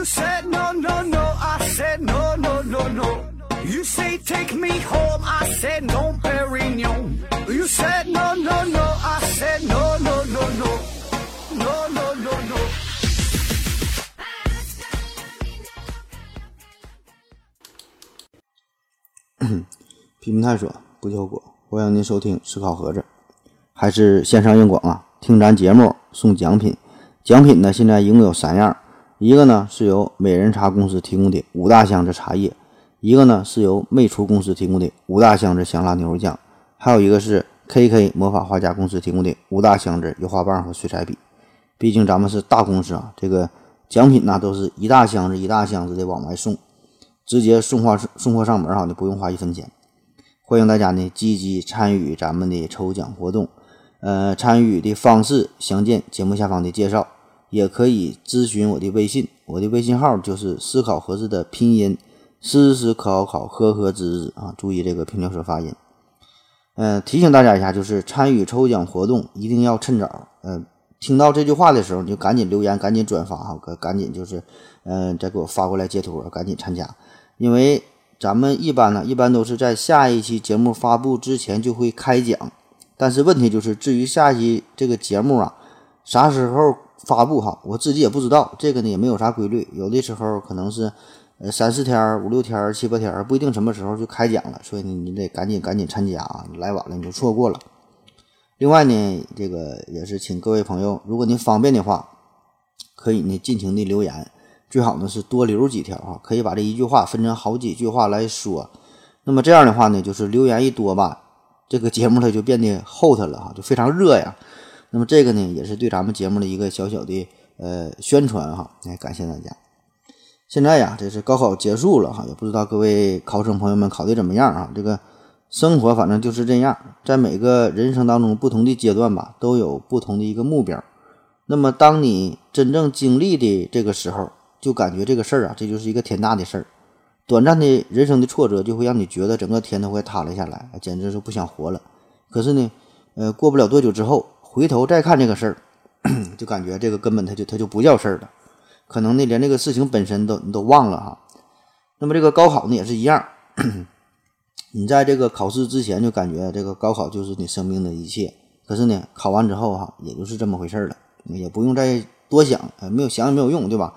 You said no, no, no. I said no, no, no, no. You say take me home. I said no, Perignon. You said no, no, no. I said no, no, no, no. No, no, no, no. 批评探索，不求果。欢迎您收听思考盒子，还是线上硬广啊？听咱节目送奖品，奖品呢现在一共有三样，一个呢是由美人茶公司提供的五大箱子茶叶，一个呢是由魅厨公司提供的五大箱子香辣牛肉酱，还有一个是 KK 魔法画家公司提供的五大箱子油画棒和水彩笔。毕竟咱们是大公司啊，这个奖品呢都是一大箱子一大箱子的往外送，直接送货送货上门哈，你不用花一分钱。欢迎大家呢积极参与咱们的抽奖活动，呃，参与的方式详见节目下方的介绍，也可以咨询我的微信，我的微信号就是思考盒子的拼音，思思考考呵呵滋滋啊，注意这个平翘舌发音。呃，提醒大家一下，就是参与抽奖活动一定要趁早，呃，听到这句话的时候你就赶紧留言，赶紧转发哈，赶赶紧就是，嗯，再给我发过来截图，赶紧参加，因为。咱们一般呢，一般都是在下一期节目发布之前就会开奖，但是问题就是，至于下一期这个节目啊，啥时候发布哈，我自己也不知道，这个呢也没有啥规律，有的时候可能是呃三四天、五六天、七八天，不一定什么时候就开奖了，所以呢，你得赶紧赶紧参加啊，来晚了你就错过了。另外呢，这个也是请各位朋友，如果您方便的话，可以呢尽情的留言。最好呢是多留几条啊，可以把这一句话分成好几句话来说。那么这样的话呢，就是留言一多吧，这个节目它就变得厚它了哈，就非常热呀。那么这个呢，也是对咱们节目的一个小小的呃宣传哈。来，感谢大家。现在呀，这是高考结束了哈，也不知道各位考生朋友们考的怎么样啊？这个生活反正就是这样，在每个人生当中不同的阶段吧，都有不同的一个目标。那么当你真正经历的这个时候，就感觉这个事儿啊，这就是一个天大的事儿。短暂的人生的挫折，就会让你觉得整个天都会塌了下来，简直是不想活了。可是呢，呃，过不了多久之后，回头再看这个事儿，就感觉这个根本它就它就不叫事儿了。可能呢，连这个事情本身都你都忘了哈。那么这个高考呢也是一样，你在这个考试之前就感觉这个高考就是你生命的一切。可是呢，考完之后哈，也就是这么回事儿了，也不用再多想，没有想也没有用，对吧？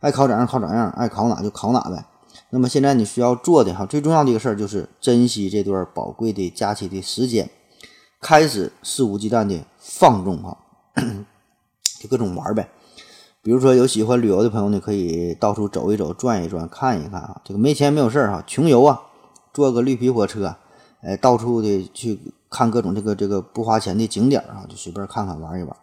爱考咋样考咋样，爱考哪就考哪呗。那么现在你需要做的哈，最重要的一个事儿就是珍惜这段宝贵的假期的时间，开始肆无忌惮的放纵哈，就各种玩呗。比如说有喜欢旅游的朋友呢，可以到处走一走、转一转、看一看啊。这个没钱没有事儿哈，穷游啊，坐个绿皮火车，哎，到处的去看各种这个这个不花钱的景点啊，就随便看看玩一玩。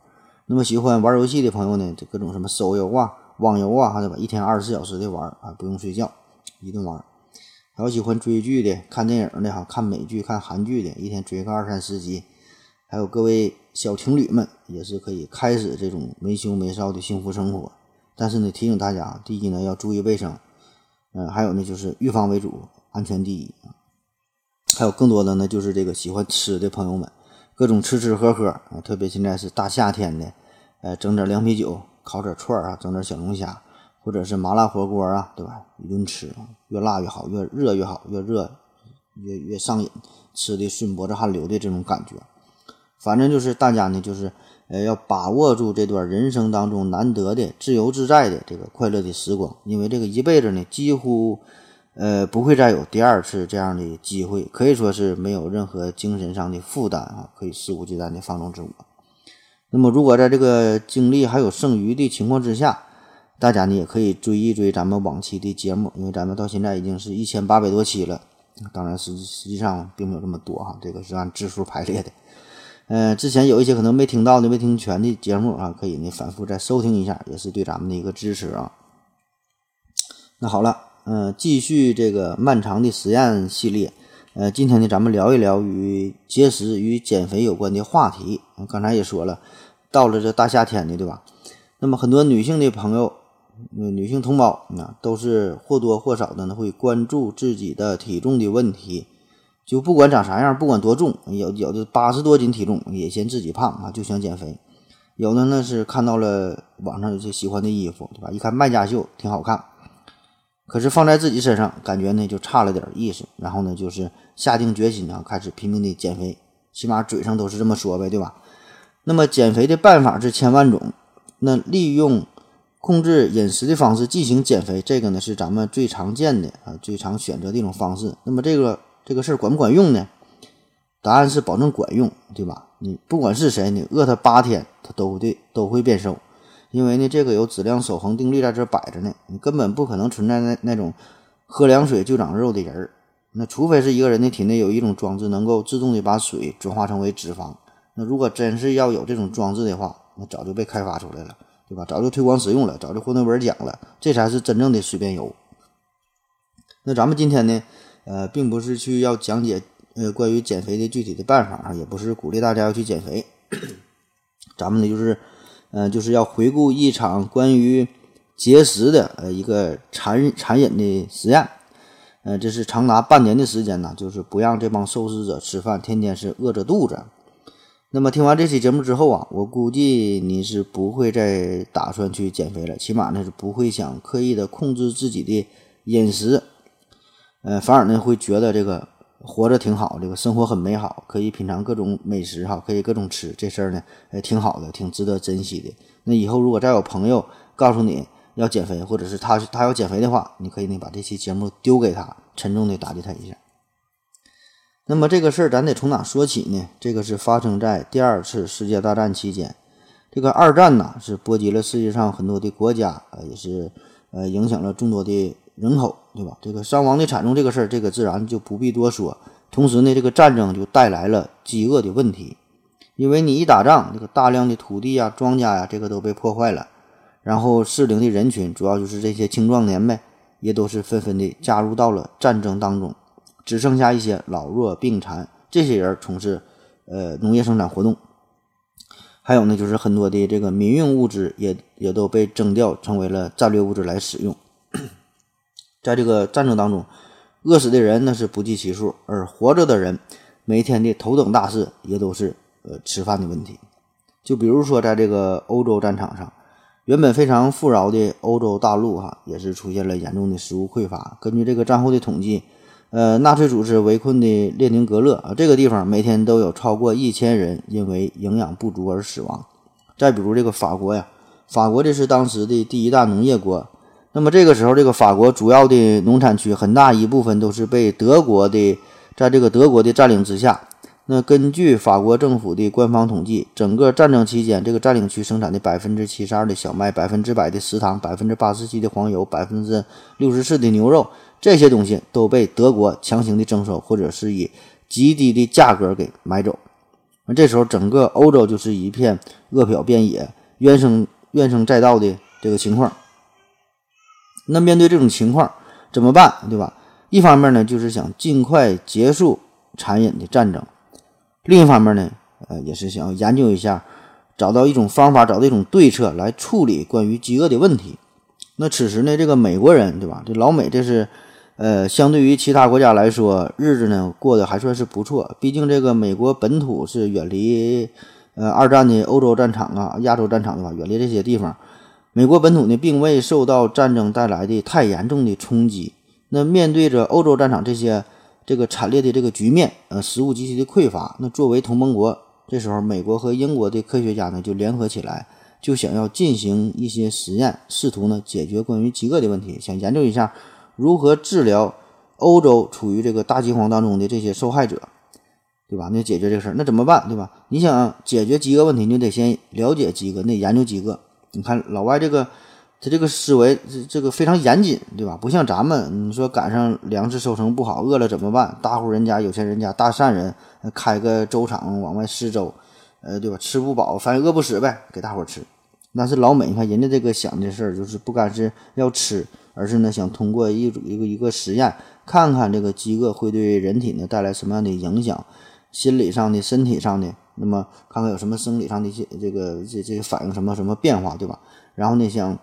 那么喜欢玩游戏的朋友呢，这各种什么手游啊。网游啊，对吧？一天二十四小时的玩啊，不用睡觉，一顿玩。还有喜欢追剧的、看电影的哈，看美剧、看韩剧的，一天追个二三十集。还有各位小情侣们，也是可以开始这种没羞没臊的幸福生活。但是呢，提醒大家，第一呢要注意卫生，嗯，还有呢就是预防为主，安全第一还有更多的呢，就是这个喜欢吃的朋友们，各种吃吃喝喝啊，特别现在是大夏天的，呃，整点凉啤酒。烤点串啊，整点小龙虾，或者是麻辣火锅啊，对吧？一顿吃，越辣越好，越热越好，越热越越上瘾，吃的顺脖子汗流的这种感觉。反正就是大家呢，就是呃要把握住这段人生当中难得的自由自在的这个快乐的时光，因为这个一辈子呢，几乎呃不会再有第二次这样的机会，可以说是没有任何精神上的负担啊，可以肆无忌惮的放纵自我。那么，如果在这个精力还有剩余的情况之下，大家呢也可以追一追咱们往期的节目，因为咱们到现在已经是一千八百多期了。当然，实实际上并没有这么多哈，这个是按字数排列的。呃，之前有一些可能没听到的、没听全的节目啊，可以呢反复再收听一下，也是对咱们的一个支持啊。那好了，嗯，继续这个漫长的实验系列。呃，今天呢，咱们聊一聊与节食与减肥有关的话题。刚才也说了，到了这大夏天的，对吧？那么很多女性的朋友，女性同胞啊，都是或多或少的呢会关注自己的体重的问题。就不管长啥样，不管多重，有有的八十多斤体重也嫌自己胖啊，就想减肥。有的呢是看到了网上有些喜欢的衣服，对吧？一看卖家秀挺好看，可是放在自己身上，感觉呢就差了点意思。然后呢，就是下定决心啊，开始拼命的减肥，起码嘴上都是这么说呗，对吧？那么减肥的办法是千万种，那利用控制饮食的方式进行减肥，这个呢是咱们最常见的啊，最常选择的一种方式。那么这个这个事儿管不管用呢？答案是保证管用，对吧？你不管是谁，你饿他八天，他都会都会变瘦，因为呢，这个有质量守恒定律在这摆着呢，你根本不可能存在那那种喝凉水就长肉的人儿。那除非是一个人的体内有一种装置能够自动的把水转化成为脂肪。那如果真是要有这种装置的话，那早就被开发出来了，对吧？早就推广使用了，早就获诺贝尔奖了，这才是真正的水变油。那咱们今天呢，呃，并不是去要讲解。呃，关于减肥的具体的办法啊，也不是鼓励大家要去减肥，咱们呢就是，呃，就是要回顾一场关于节食的呃一个残残忍的实验，呃，这是长达半年的时间呢，就是不让这帮受试者吃饭，天天是饿着肚子。那么听完这期节目之后啊，我估计你是不会再打算去减肥了，起码呢是不会想刻意的控制自己的饮食，呃，反而呢会觉得这个。活着挺好，这个生活很美好，可以品尝各种美食哈，可以各种吃，这事儿呢，哎，挺好的，挺值得珍惜的。那以后如果再有朋友告诉你要减肥，或者是他他要减肥的话，你可以呢把这期节目丢给他，沉重的打击他一下。那么这个事儿咱得从哪说起呢？这个是发生在第二次世界大战期间，这个二战呢是波及了世界上很多的国家啊，也是呃影响了众多的。人口对吧？这个伤亡的惨重，这个事儿，这个自然就不必多说。同时呢，这个战争就带来了饥饿的问题，因为你一打仗，这个大量的土地呀、庄稼呀，这个都被破坏了。然后适龄的人群，主要就是这些青壮年呗，也都是纷纷的加入到了战争当中，只剩下一些老弱病残这些人从事呃农业生产活动。还有呢，就是很多的这个民用物资也也都被征调成为了战略物资来使用。在这个战争当中，饿死的人那是不计其数，而活着的人每天的头等大事也都是呃吃饭的问题。就比如说，在这个欧洲战场上，原本非常富饶的欧洲大陆哈，也是出现了严重的食物匮乏。根据这个战后的统计，呃，纳粹组织围困的列宁格勒啊，这个地方每天都有超过一千人因为营养不足而死亡。再比如这个法国呀，法国这是当时的第一大农业国。那么这个时候，这个法国主要的农产区很大一部分都是被德国的，在这个德国的占领之下。那根据法国政府的官方统计，整个战争期间，这个占领区生产的百分之七十二的小麦、百分之百的食糖、百分之八十七的黄油、百分之六十四的牛肉，这些东西都被德国强行的征收，或者是以极低的价格给买走。那这时候，整个欧洲就是一片饿殍遍野、怨声怨声载道的这个情况。那面对这种情况怎么办，对吧？一方面呢，就是想尽快结束残忍的战争；另一方面呢，呃，也是想研究一下，找到一种方法，找到一种对策来处理关于饥饿的问题。那此时呢，这个美国人，对吧？这老美这是，呃，相对于其他国家来说，日子呢过得还算是不错。毕竟这个美国本土是远离，呃，二战的欧洲战场啊、亚洲战场对吧？远离这些地方。美国本土呢，并未受到战争带来的太严重的冲击。那面对着欧洲战场这些这个惨烈的这个局面，呃，食物极其的匮乏。那作为同盟国，这时候美国和英国的科学家呢，就联合起来，就想要进行一些实验，试图呢解决关于饥饿的问题，想研究一下如何治疗欧洲处于这个大饥荒当中的这些受害者，对吧？那解决这个事儿，那怎么办，对吧？你想解决饥饿问题，你得先了解饥饿，那研究饥饿。你看老外这个，他这个思维这这个非常严谨，对吧？不像咱们，你说赶上粮食收成不好，饿了怎么办？大户人家、有钱人家、大善人开个粥厂往外施粥，呃，对吧？吃不饱，反正饿不死呗，给大伙吃。但是老美，你看人家这个想的事儿，就是不干是要吃，而是呢想通过一组一个一个实验，看看这个饥饿会对人体呢带来什么样的影响，心理上的、身体上的。那么看看有什么生理上的一些这个这这个反应什么什么变化，对吧？然后呢，想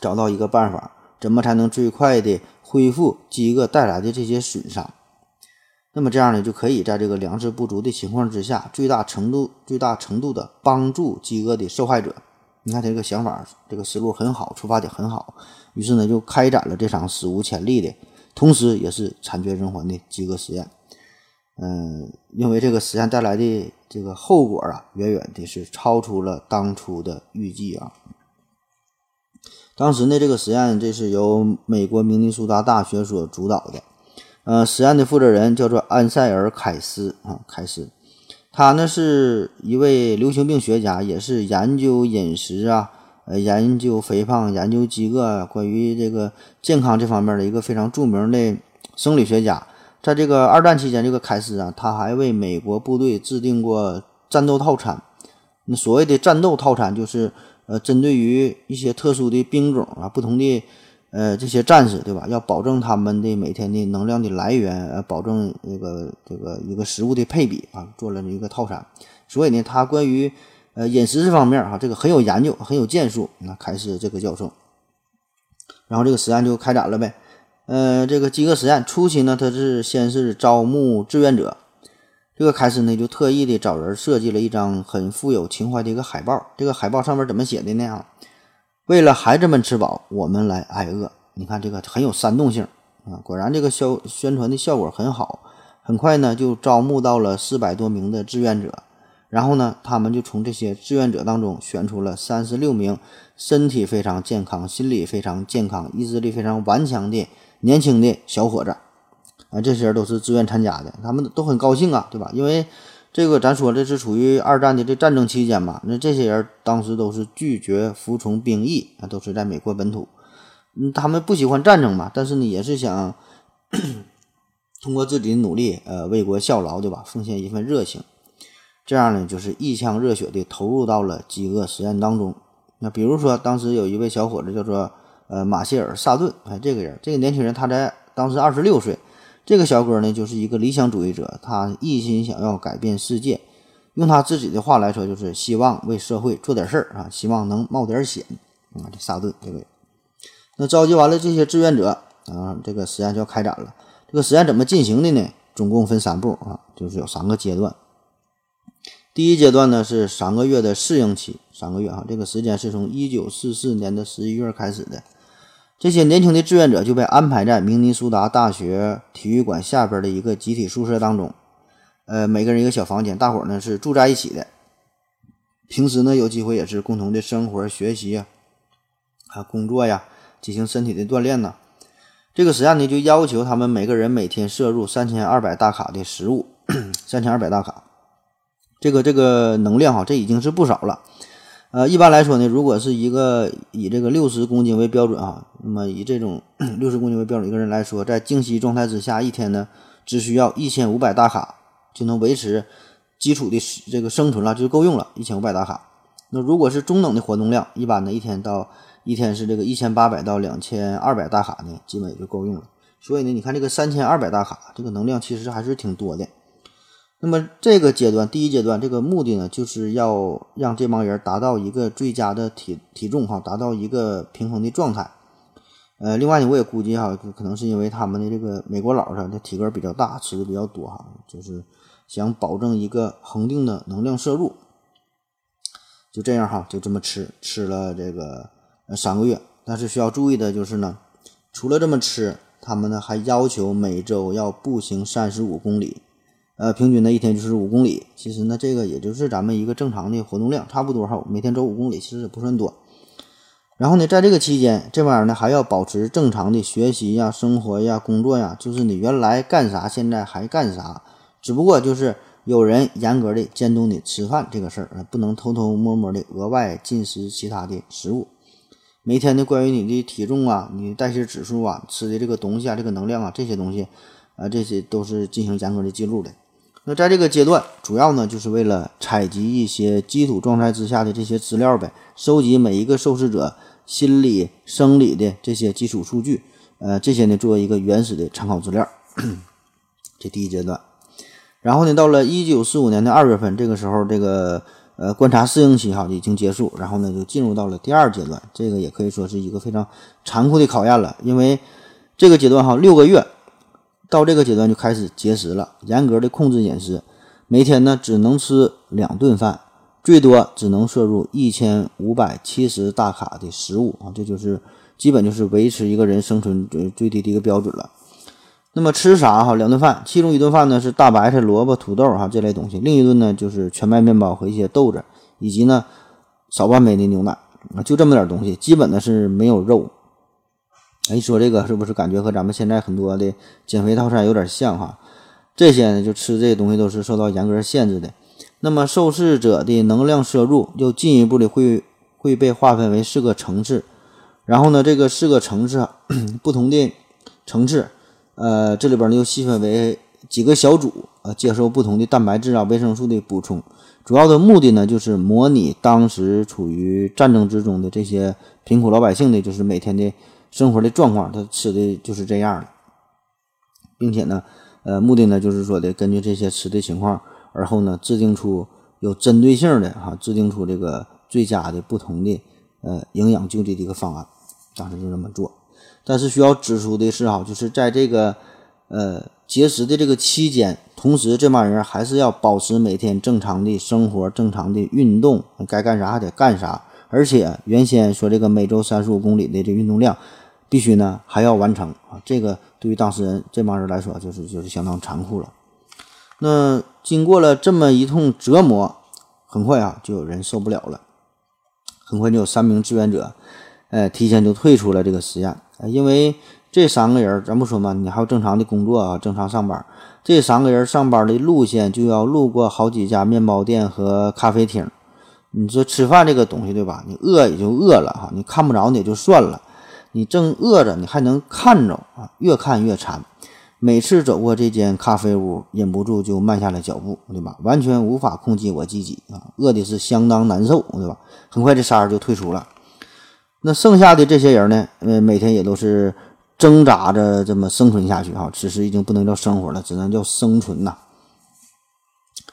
找到一个办法，怎么才能最快的恢复饥饿带来的这些损伤？那么这样呢，就可以在这个粮食不足的情况之下，最大程度、最大程度的帮助饥饿的受害者。你看他这个想法，这个思路很好，出发点很好。于是呢，就开展了这场史无前例的，同时也是惨绝人寰的饥饿实验。嗯，因为这个实验带来的这个后果啊，远远的是超出了当初的预计啊。当时呢，这个实验这是由美国明尼苏达大学所主导的。呃，实验的负责人叫做安塞尔·凯斯啊，凯斯，他呢是一位流行病学家，也是研究饮食啊，呃，研究肥胖、研究饥饿，关于这个健康这方面的一个非常著名的生理学家。在这个二战期间，这个凯斯啊，他还为美国部队制定过战斗套餐。那所谓的战斗套餐，就是呃，针对于一些特殊的兵种啊，不同的。呃，这些战士对吧？要保证他们的每天的能量的来源，呃，保证这个这个一个食物的配比啊，做了一个套餐。所以呢，他关于呃饮食这方面哈，这个很有研究，很有建树。那开始这个教授，然后这个实验就开展了呗。呃，这个饥饿实验初期呢，他是先是招募志愿者。这个开始呢，就特意的找人设计了一张很富有情怀的一个海报。这个海报上面怎么写的呢？啊？为了孩子们吃饱，我们来挨饿。你看这个很有煽动性啊！果然这个销宣传的效果很好。很快呢，就招募到了四百多名的志愿者。然后呢，他们就从这些志愿者当中选出了三十六名身体非常健康、心理非常健康、意志力非常顽强的年轻的小伙子。啊，这些人都是自愿参加的，他们都很高兴啊，对吧？因为这个咱说这是处于二战的这战争期间嘛，那这些人当时都是拒绝服从兵役啊，都是在美国本土，嗯，他们不喜欢战争嘛，但是呢，也是想 通过自己的努力，呃，为国效劳，对吧？奉献一份热情，这样呢，就是一腔热血的投入到了饥饿实验当中。那比如说，当时有一位小伙子叫做呃马歇尔·萨顿，哎，这个人，这个年轻人，他在当时二十六岁。这个小哥呢，就是一个理想主义者，他一心想要改变世界。用他自己的话来说，就是希望为社会做点事儿啊，希望能冒点险啊。这萨顿这个，那召集完了这些志愿者啊，这个实验就要开展了。这个实验怎么进行的呢？总共分三步啊，就是有三个阶段。第一阶段呢是三个月的适应期，三个月啊，这个时间是从一九四四年的十一月开始的。这些年轻的志愿者就被安排在明尼苏达大学体育馆下边的一个集体宿舍当中，呃，每个人一个小房间，大伙呢是住在一起的。平时呢有机会也是共同的生活、学习，啊，工作呀，进行身体的锻炼呢。这个实验呢就要求他们每个人每天摄入三千二百大卡的食物，三千二百大卡，这个这个能量哈，这已经是不少了。呃，一般来说呢，如果是一个以这个六十公斤为标准啊，那么以这种 六十公斤为标准一个人来说，在静息状态之下，一天呢只需要一千五百大卡就能维持基础的这个生存了，就够用了。一千五百大卡。那如果是中等的活动量，一般呢一天到一天是这个一千八百到两千二百大卡呢，基本也就够用了。所以呢，你看这个三千二百大卡，这个能量其实还是挺多的。那么这个阶段，第一阶段，这个目的呢，就是要让这帮人达到一个最佳的体体重哈，达到一个平衡的状态。呃，另外呢，我也估计哈，可能是因为他们的这个美国佬他的体格比较大，吃的比较多哈，就是想保证一个恒定的能量摄入。就这样哈，就这么吃，吃了这个呃三个月。但是需要注意的就是呢，除了这么吃，他们呢还要求每周要步行三十五公里。呃，平均呢一天就是五公里，其实呢这个也就是咱们一个正常的活动量，差不多哈。每天走五公里，其实也不算多。然后呢，在这个期间，这玩意儿呢还要保持正常的学习呀、生活呀、工作呀，就是你原来干啥，现在还干啥，只不过就是有人严格的监督你吃饭这个事儿，不能偷偷摸摸的额外进食其他的食物。每天的关于你的体重啊、你代谢指数啊、吃的这个东西啊、这个能量啊这些东西啊，这些都是进行严格的记录的。那在这个阶段，主要呢就是为了采集一些基础状态之下的这些资料呗，收集每一个受试者心理、生理的这些基础数据，呃，这些呢作为一个原始的参考资料。这第一阶段，然后呢，到了一九四五年的二月份，这个时候，这个呃观察适应期哈已经结束，然后呢就进入到了第二阶段，这个也可以说是一个非常残酷的考验了，因为这个阶段哈六个月。到这个阶段就开始节食了，严格的控制饮食，每天呢只能吃两顿饭，最多只能摄入一千五百七十大卡的食物啊，这就是基本就是维持一个人生存最最低的一个标准了。那么吃啥哈？两顿饭，其中一顿饭呢是大白菜、萝卜、土豆哈这类东西，另一顿呢就是全麦面包和一些豆子，以及呢少半杯的牛奶啊，就这么点东西，基本呢是没有肉。哎，说这个是不是感觉和咱们现在很多的减肥套餐有点像哈？这些呢就吃这些东西都是受到严格限制的。那么受试者的能量摄入又进一步的会会被划分为四个层次，然后呢这个四个层次 不同的层次。呃，这里边呢又细分为几个小组，呃，接受不同的蛋白质啊、维生素的补充。主要的目的呢，就是模拟当时处于战争之中的这些贫苦老百姓的，就是每天的生活的状况，他吃的就是这样的，并且呢，呃，目的呢就是说的根据这些吃的情况，而后呢制定出有针对性的哈，制定出这个最佳的不同的呃营养救济的一个方案。当时就这么做。但是需要指出的是哈，就是在这个呃节食的这个期间，同时这帮人还是要保持每天正常的生活、正常的运动，该干啥还得干啥。而且原先说这个每周三十五公里的这运动量，必须呢还要完成啊。这个对于当事人这帮人来说，就是就是相当残酷了。那经过了这么一通折磨，很快啊就有人受不了了，很快就有三名志愿者，哎，提前就退出了这个实验。因为这三个人，咱不说嘛，你还有正常的工作啊，正常上班。这三个人上班的路线就要路过好几家面包店和咖啡厅。你说吃饭这个东西，对吧？你饿也就饿了哈，你看不着你也就算了。你正饿着，你还能看着啊，越看越馋。每次走过这间咖啡屋，忍不住就慢下了脚步，对吧？完全无法控制我自己啊，饿的是相当难受，对吧？很快这仨人就退出了。那剩下的这些人呢？呃，每天也都是挣扎着这么生存下去哈。此时已经不能叫生活了，只能叫生存呐。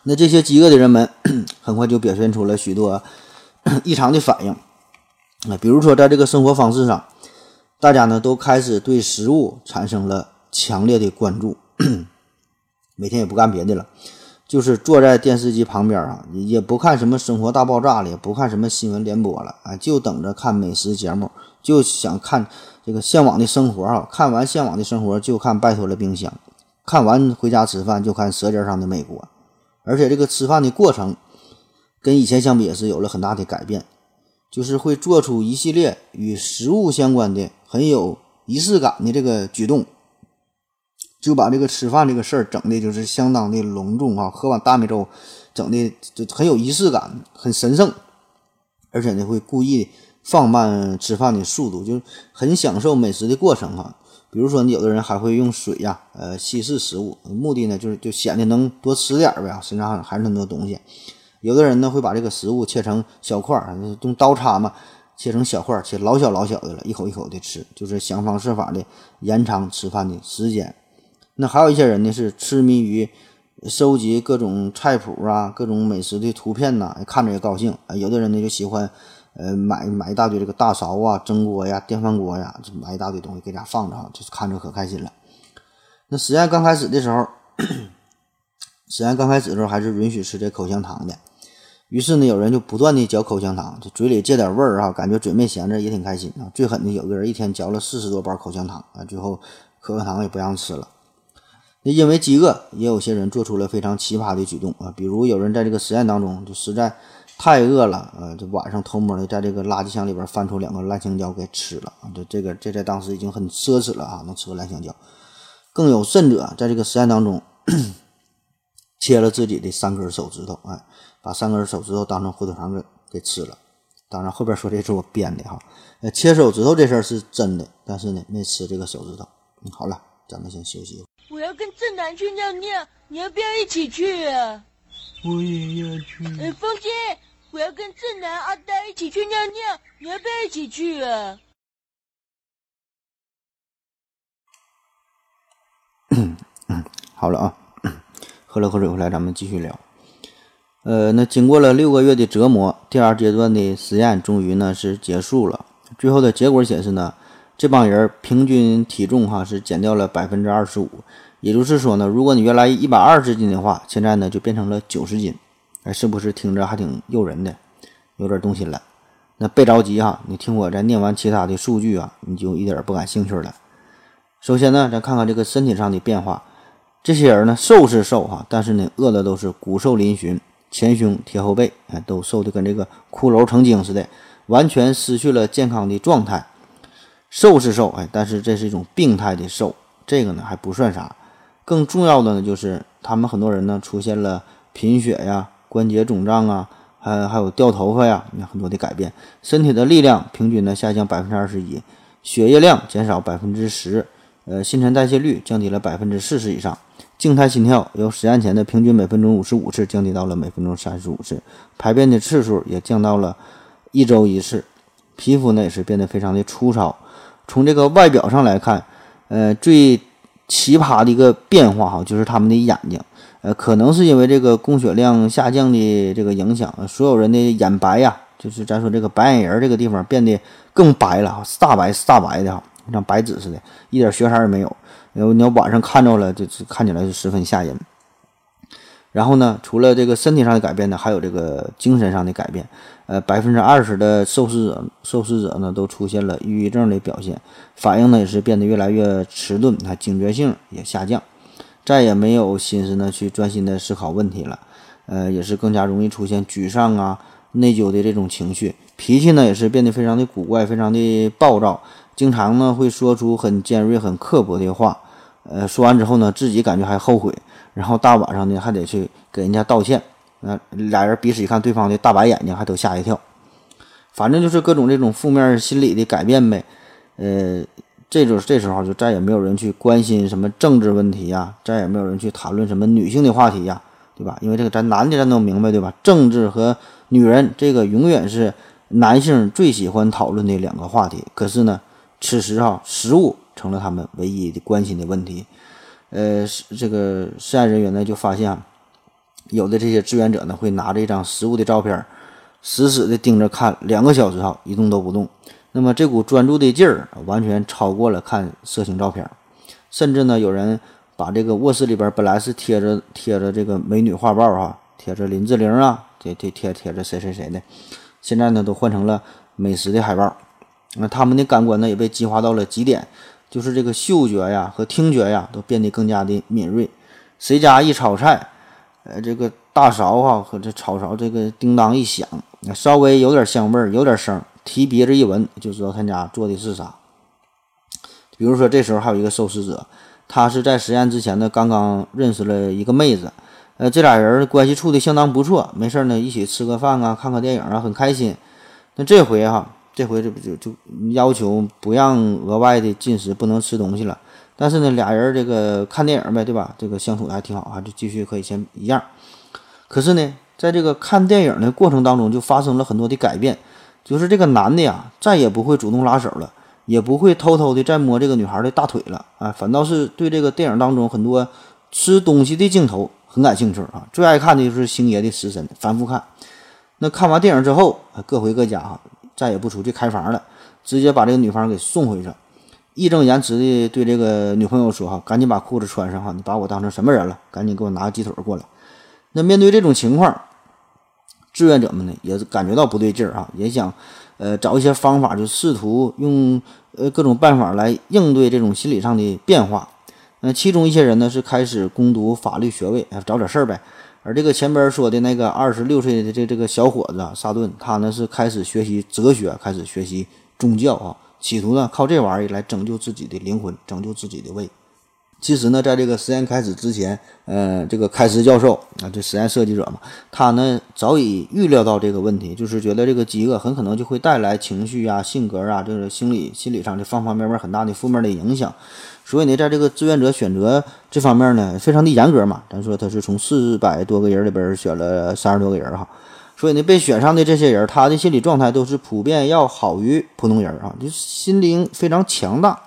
那这些饥饿的人们 很快就表现出了许多 异常的反应啊，比如说在这个生活方式上，大家呢都开始对食物产生了强烈的关注，每天也不干别的了。就是坐在电视机旁边啊，也不看什么《生活大爆炸》了，也不看什么新闻联播了啊，就等着看美食节目，就想看这个《向往的生活》啊。看完《向往的生活》，就看《拜托了冰箱》，看完回家吃饭就看《舌尖上的美国》。而且这个吃饭的过程跟以前相比也是有了很大的改变，就是会做出一系列与食物相关的很有仪式感的这个举动。就把这个吃饭这个事儿整的就是相当的隆重啊，喝碗大米粥，整的就很有仪式感，很神圣，而且呢会故意放慢吃饭的速度，就很享受美食的过程哈。比如说，有的人还会用水呀，呃，稀释食物，目的呢就是就显得能多吃点呗，身上还是很多东西。有的人呢会把这个食物切成小块儿，用刀叉嘛，切成小块儿，切老小老小的了，一口一口的吃，就是想方设法的延长吃饭的时间。那还有一些人呢，是痴迷于收集各种菜谱啊、各种美食的图片呐，看着也高兴。有的人呢就喜欢，呃，买买一大堆这个大勺啊、蒸锅呀、电饭锅呀，就买一大堆东西给家放着啊，就是看着可开心了。那实验刚开始的时候，实验刚开始的时候还是允许吃这口香糖的，于是呢，有人就不断的嚼口香糖，就嘴里借点味儿啊，感觉嘴没闲着也挺开心啊。最狠的有个人一天嚼了四十多包口香糖啊，最后口香糖也不让吃了。那因为饥饿，也有些人做出了非常奇葩的举动啊，比如有人在这个实验当中就实在太饿了，呃，这晚上偷摸的在这个垃圾箱里边翻出两个烂香蕉给吃了啊，这这个这在当时已经很奢侈了啊，能吃个烂香蕉。更有甚者，在这个实验当中切了自己的三根手指头，哎，把三根手指头当成火腿肠给给吃了。当然后边说这是我编的哈，呃，切手指头这事儿是真的，但是呢没吃这个手指头。嗯，好了，咱们先休息。我要跟正南去尿尿，你要不要一起去啊？我也要去。哎，风姐，我要跟正南、阿呆一起去尿尿，你要不要一起去啊？嗯嗯，好了啊，喝了口水回来，咱们继续聊。呃，那经过了六个月的折磨，第二阶段的实验终于呢是结束了。最后的结果显示呢。这帮人平均体重哈是减掉了百分之二十五，也就是说呢，如果你原来一百二十斤的话，现在呢就变成了九十斤，哎，是不是听着还挺诱人的？有点动心了。那别着急哈，你听我再念完其他的数据啊，你就一点不感兴趣了。首先呢，咱看看这个身体上的变化。这些人呢，瘦是瘦哈，但是呢，饿的都是骨瘦嶙峋，前胸贴后背，哎，都瘦的跟这个骷髅成精似的，完全失去了健康的状态。瘦是瘦，哎，但是这是一种病态的瘦，这个呢还不算啥。更重要的呢，就是他们很多人呢出现了贫血呀、关节肿胀啊，还还有掉头发呀，你看很多的改变。身体的力量平均呢下降百分之二十一，血液量减少百分之十，呃，新陈代谢率降低了百分之四十以上。静态心跳由实验前的平均每分钟五十五次降低到了每分钟三十五次，排便的次数也降到了一周一次，皮肤呢也是变得非常的粗糙。从这个外表上来看，呃，最奇葩的一个变化哈，就是他们的眼睛，呃，可能是因为这个供血量下降的这个影响，所有人的眼白呀，就是咱说这个白眼仁这个地方变得更白了，煞白煞白的哈，像白纸似的，一点血色也没有。然后你要晚上看到了，就是看起来是十分吓人。然后呢，除了这个身体上的改变呢，还有这个精神上的改变。呃，百分之二十的受试者受试者呢都出现了抑郁症的表现，反应呢也是变得越来越迟钝，他警觉性也下降，再也没有心思呢去专心的思考问题了。呃，也是更加容易出现沮丧啊、内疚的这种情绪，脾气呢也是变得非常的古怪，非常的暴躁。经常呢会说出很尖锐、很刻薄的话，呃，说完之后呢，自己感觉还后悔，然后大晚上呢还得去给人家道歉，那俩人彼此一看对方的大白眼睛，还都吓一跳。反正就是各种这种负面心理的改变呗。呃，这种这时候就再也没有人去关心什么政治问题呀，再也没有人去谈论什么女性的话题呀，对吧？因为这个咱男的咱都明白，对吧？政治和女人这个永远是男性最喜欢讨论的两个话题。可是呢？此时哈，食物成了他们唯一的关心的问题。呃，这个实验人员呢就发现，有的这些志愿者呢会拿着一张食物的照片，死死的盯着看两个小时哈，一动都不动。那么这股专注的劲儿完全超过了看色情照片。甚至呢，有人把这个卧室里边本来是贴着贴着这个美女画报哈，贴着林志玲啊，贴贴贴贴着谁谁谁的，现在呢都换成了美食的海报。那他们的感官呢也被激发到了极点，就是这个嗅觉呀和听觉呀都变得更加的敏锐。谁家一炒菜，呃，这个大勺哈和这炒勺这个叮当一响，稍微有点香味儿、有点声，提鼻子一闻就知道他家做的是啥。比如说这时候还有一个受试者，他是在实验之前呢刚刚认识了一个妹子，呃，这俩人关系处的相当不错，没事呢一起吃个饭啊，看个电影啊，很开心。那这回哈。这回这不就就要求不让额外的进食，不能吃东西了。但是呢，俩人这个看电影呗，对吧？这个相处的还挺好啊，就继续可以先一样。可是呢，在这个看电影的过程当中，就发生了很多的改变。就是这个男的呀，再也不会主动拉手了，也不会偷偷的再摸这个女孩的大腿了啊，反倒是对这个电影当中很多吃东西的镜头很感兴趣啊。最爱看的就是星爷的食神，反复看。那看完电影之后，各回各家哈。再也不出去开房了，直接把这个女方给送回去，义正言辞的对这个女朋友说：“哈，赶紧把裤子穿上哈，你把我当成什么人了？赶紧给我拿个鸡腿过来。”那面对这种情况，志愿者们呢也感觉到不对劲儿啊，也想呃找一些方法，就试图用呃各种办法来应对这种心理上的变化。那其中一些人呢是开始攻读法律学位，找点事儿呗。而这个前边说的那个二十六岁的这这个小伙子沙顿，他呢是开始学习哲学，开始学习宗教啊，企图呢靠这玩意儿来拯救自己的灵魂，拯救自己的胃。其实呢，在这个实验开始之前，呃，这个开司教授啊，这实验设计者嘛，他呢早已预料到这个问题，就是觉得这个饥饿很可能就会带来情绪啊、性格啊，这个心理心理上的方方面面很大的负面的影响。所以呢，在这个志愿者选择这方面呢，非常的严格嘛。咱说他是从四百多个人里边选了三十多个人哈。所以呢，被选上的这些人，他的心理状态都是普遍要好于普通人啊，就心灵非常强大。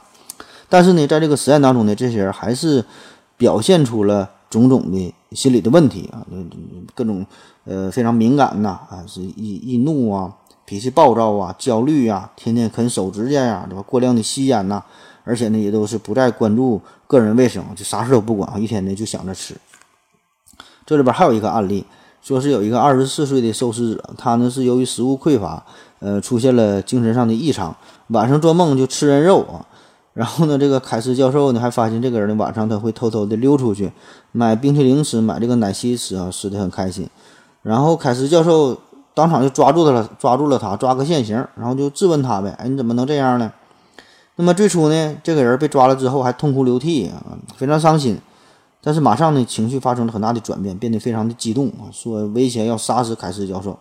但是呢，在这个实验当中呢，这些人还是表现出了种种的心理的问题啊，各种呃非常敏感呐啊，是易易怒啊，脾气暴躁啊，焦虑啊，天天啃手指甲呀，对吧？过量的吸烟呐。而且呢也都是不再关注个人卫生，就啥事都不管，一天呢就想着吃。这里边还有一个案例，说是有一个二十四岁的受试者，他呢是由于食物匮乏，呃，出现了精神上的异常，晚上做梦就吃人肉啊。然后呢，这个凯斯教授呢还发现这个人呢晚上他会偷偷的溜出去买冰淇淋吃，买这个奶昔吃啊，吃的很开心。然后凯斯教授当场就抓住他了，抓住了他，抓个现行，然后就质问他呗，哎，你怎么能这样呢？那么最初呢，这个人被抓了之后还痛哭流涕啊，非常伤心。但是马上呢，情绪发生了很大的转变，变得非常的激动啊，说威胁要杀死凯斯教授，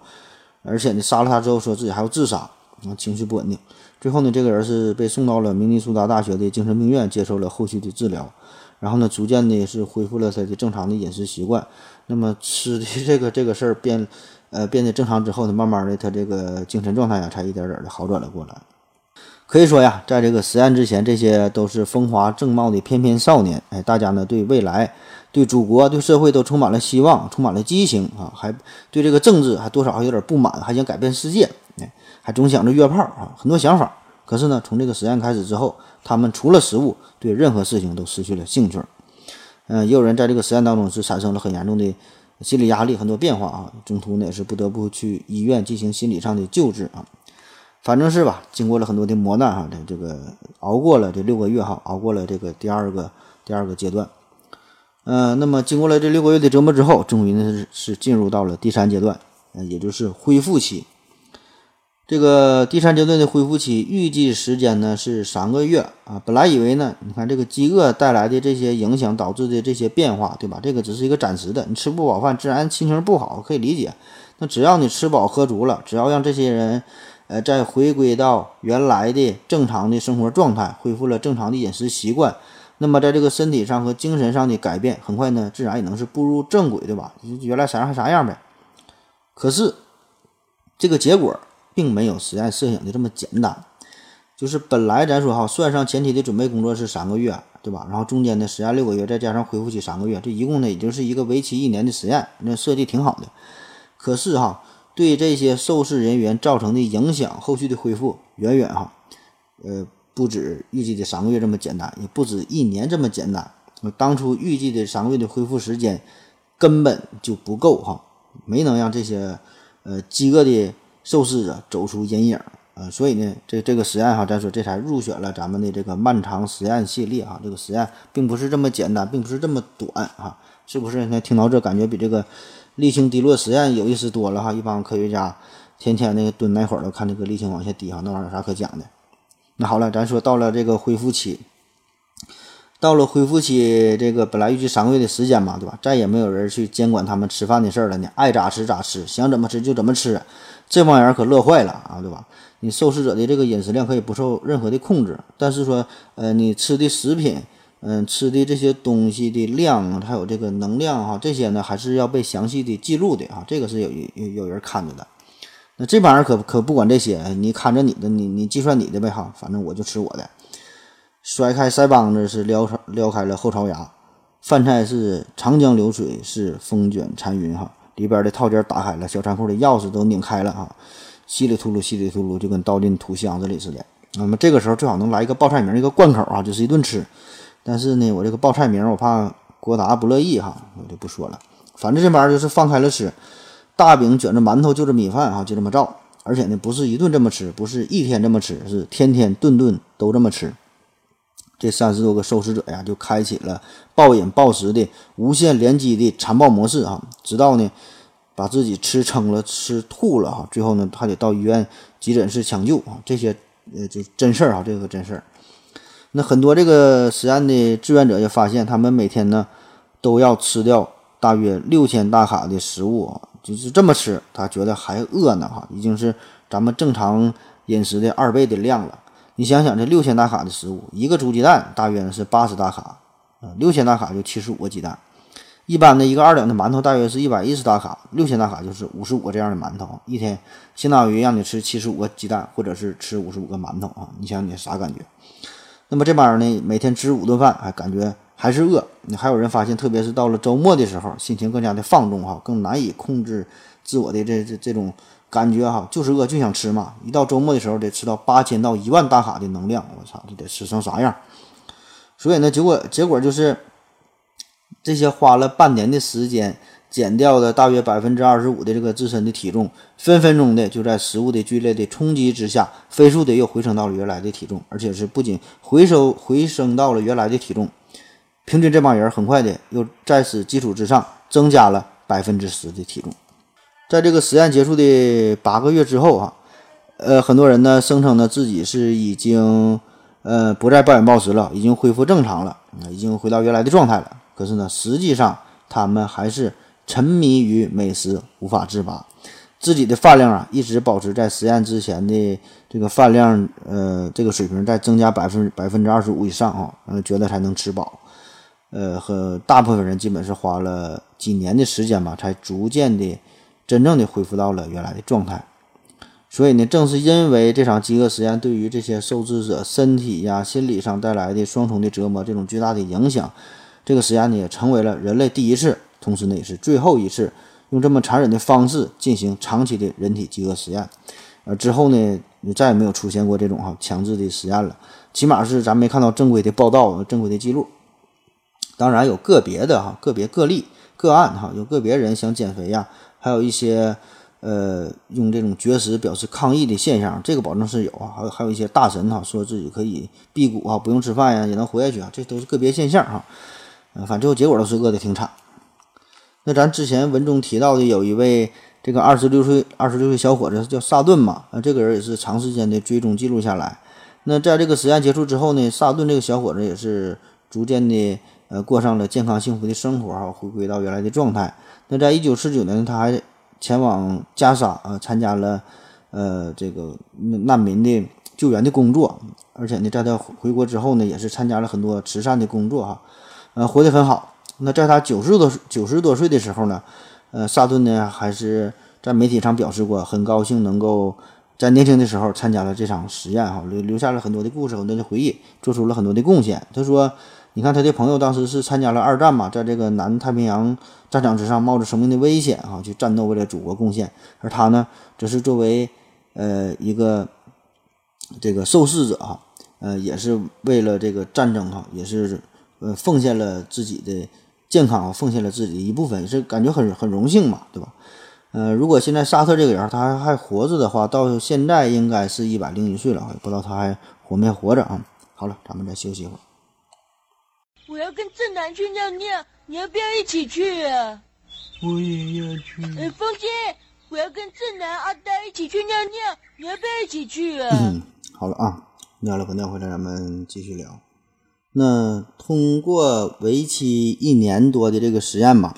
而且呢，杀了他之后说自己还要自杀啊，情绪不稳定。最后呢，这个人是被送到了明尼苏达大学的精神病院，接受了后续的治疗。然后呢，逐渐的是恢复了他的正常的饮食习惯。那么吃的这个这个事儿变，呃，变得正常之后呢，慢慢的他这个精神状态呀，才一点点的好转了过来。可以说呀，在这个实验之前，这些都是风华正茂的翩翩少年。哎，大家呢对未来、对祖国、对社会都充满了希望，充满了激情啊，还对这个政治还多少还有点不满，还想改变世界，哎，还总想着约炮啊，很多想法。可是呢，从这个实验开始之后，他们除了食物，对任何事情都失去了兴趣。嗯，也有人在这个实验当中是产生了很严重的心理压力，很多变化啊，中途呢也是不得不去医院进行心理上的救治啊。反正是吧，经过了很多的磨难哈，这这个熬过了这六个月哈，熬过了这个第二个第二个阶段，嗯，那么经过了这六个月的折磨之后，终于呢是进入到了第三阶段，嗯，也就是恢复期。这个第三阶段的恢复期预计时间呢是三个月啊。本来以为呢，你看这个饥饿带来的这些影响导致的这些变化，对吧？这个只是一个暂时的，你吃不饱饭，自然心情不好，可以理解。那只要你吃饱喝足了，只要让这些人。呃，再回归到原来的正常的生活状态，恢复了正常的饮食习惯，那么在这个身体上和精神上的改变，很快呢，自然也能是步入正轨，对吧？原来啥样还啥样呗。可是这个结果并没有实验设想的这么简单，就是本来咱说哈，算上前期的准备工作是三个月，对吧？然后中间的实验六个月，再加上恢复期三个月，这一共呢，也就是一个为期一年的实验，那设计挺好的。可是哈。对这些受试人员造成的影响，后续的恢复远远哈，呃，不止预计的三个月这么简单，也不止一年这么简单。当初预计的三个月的恢复时间根本就不够哈，没能让这些呃饥饿的受试者走出阴影啊。所以呢，这这个实验哈，咱说这才入选了咱们的这个漫长实验系列哈。这个实验并不是这么简单，并不是这么短哈，是不是？那听到这感觉比这个。沥青滴落实验有意思多了哈，一帮科学家天天那个蹲那会儿都看这个沥青往下滴哈，那玩意儿有啥可讲的？那好了，咱说到了这个恢复期，到了恢复期，这个本来预计三个月的时间嘛，对吧？再也没有人去监管他们吃饭的事儿了你，爱咋吃咋吃，想怎么吃就怎么吃，这帮人可乐坏了啊，对吧？你受试者的这个饮食量可以不受任何的控制，但是说，呃，你吃的食品。嗯，吃的这些东西的量，还有这个能量哈，这些呢还是要被详细的记录的啊，这个是有有有人看着的。那这帮人可可不管这些，你看着你的，你你计算你的呗哈，反正我就吃我的。甩开腮帮子是撩撩开了后槽牙，饭菜是长江流水是风卷残云哈，里边的套件打开了，小仓库的钥匙都拧开了哈，稀里秃噜稀里秃噜就跟倒进土箱子里似的。那么这个时候最好能来一个报菜名，一个贯口啊，就是一顿吃。但是呢，我这个报菜名，我怕郭达不乐意哈，我就不说了。反正这玩意儿就是放开了吃，大饼卷着馒头就着米饭哈，就这么照。而且呢，不是一顿这么吃，不是一天这么吃，是天天顿顿都这么吃。这三十多个受试者呀，就开启了暴饮暴食的无限连击的残暴模式啊，直到呢把自己吃撑了、吃吐了哈，最后呢还得到医院急诊室抢救啊。这些呃，就真事儿啊，这个真事儿。那很多这个实验的志愿者也发现，他们每天呢都要吃掉大约六千大卡的食物，就是这么吃，他觉得还饿呢哈，已经是咱们正常饮食的二倍的量了。你想想，这六千大卡的食物，一个煮鸡蛋大约是八十大卡，啊，六千大卡就七十五个鸡蛋。一般的一个二两的馒头大约是一百一十大卡，六千大卡就是五十五个这样的馒头，一天相当于让你吃七十五个鸡蛋，或者是吃五十五个馒头啊，你想你啥感觉？那么这帮人呢，每天吃五顿饭，还感觉还是饿。你还有人发现，特别是到了周末的时候，心情更加的放纵哈，更难以控制自我的这这这种感觉哈就是饿就想吃嘛，一到周末的时候得吃到八千到一万大卡的能量，我操，这得吃成啥样？所以呢，结果结果就是这些花了半年的时间减掉的大约百分之二十五的这个自身的体重，分分钟的就在食物的剧烈的冲击之下，飞速的又回升到了原来的体重，而且是不仅回收回升到了原来的体重，平均这帮人很快的又在此基础之上增加了百分之十的体重。在这个实验结束的八个月之后啊，呃，很多人呢声称呢自己是已经呃不再暴饮暴食了，已经恢复正常了，已经回到原来的状态了。可是呢，实际上他们还是沉迷于美食无法自拔，自己的饭量啊一直保持在实验之前的这个饭量呃这个水平再增加百分百分之二十五以上啊，呃，觉得才能吃饱。呃，和大部分人基本是花了几年的时间吧，才逐渐的。真正的恢复到了原来的状态，所以呢，正是因为这场饥饿实验对于这些受试者身体呀、心理上带来的双重的折磨，这种巨大的影响，这个实验呢也成为了人类第一次，同时呢也是最后一次用这么残忍的方式进行长期的人体饥饿实验。呃，之后呢，再也没有出现过这种哈强制的实验了，起码是咱没看到正规的报道、正规的记录。当然有个别的哈个别个例个案哈，有个别人想减肥呀。还有一些，呃，用这种绝食表示抗议的现象，这个保证是有啊。还有还有一些大神哈，说自己可以辟谷啊，不用吃饭呀，也能活下去啊，这都是个别现象哈。嗯，反正最后结果都是饿得挺惨。那咱之前文中提到的有一位这个二十六岁二十六岁小伙子叫萨顿嘛，啊，这个人也是长时间的追踪记录下来。那在这个实验结束之后呢，萨顿这个小伙子也是逐渐的呃过上了健康幸福的生活哈，回归到原来的状态。那在一九四九年，他还前往加沙啊，参加了呃这个难民的救援的工作，而且呢，在他回国之后呢，也是参加了很多慈善的工作哈，呃，活得很好。那在他九十多九十多岁的时候呢，呃，萨顿呢还是在媒体上表示过，很高兴能够在年轻的时候参加了这场实验哈，留留下了很多的故事，很多的回忆，做出了很多的贡献。他说。你看他的朋友当时是参加了二战嘛，在这个南太平洋战场之上冒着生命的危险啊，去战斗为了祖国贡献，而他呢，则是作为呃一个这个受试者哈，呃也是为了这个战争哈，也是呃奉献了自己的健康，奉献了自己的一部分，是感觉很很荣幸嘛，对吧？呃，如果现在沙特这个人他还还活着的话，到现在应该是一百零一岁了，也不知道他还活没活着啊？好了，咱们再休息一会儿。我要跟正南去尿尿，你要不要一起去啊？我也要去。哎，风姐，我要跟正南、阿呆一起去尿尿，你要不要一起去啊？嗯，好了啊，尿了不尿回来，咱们继续聊。那通过为期一年多的这个实验吧，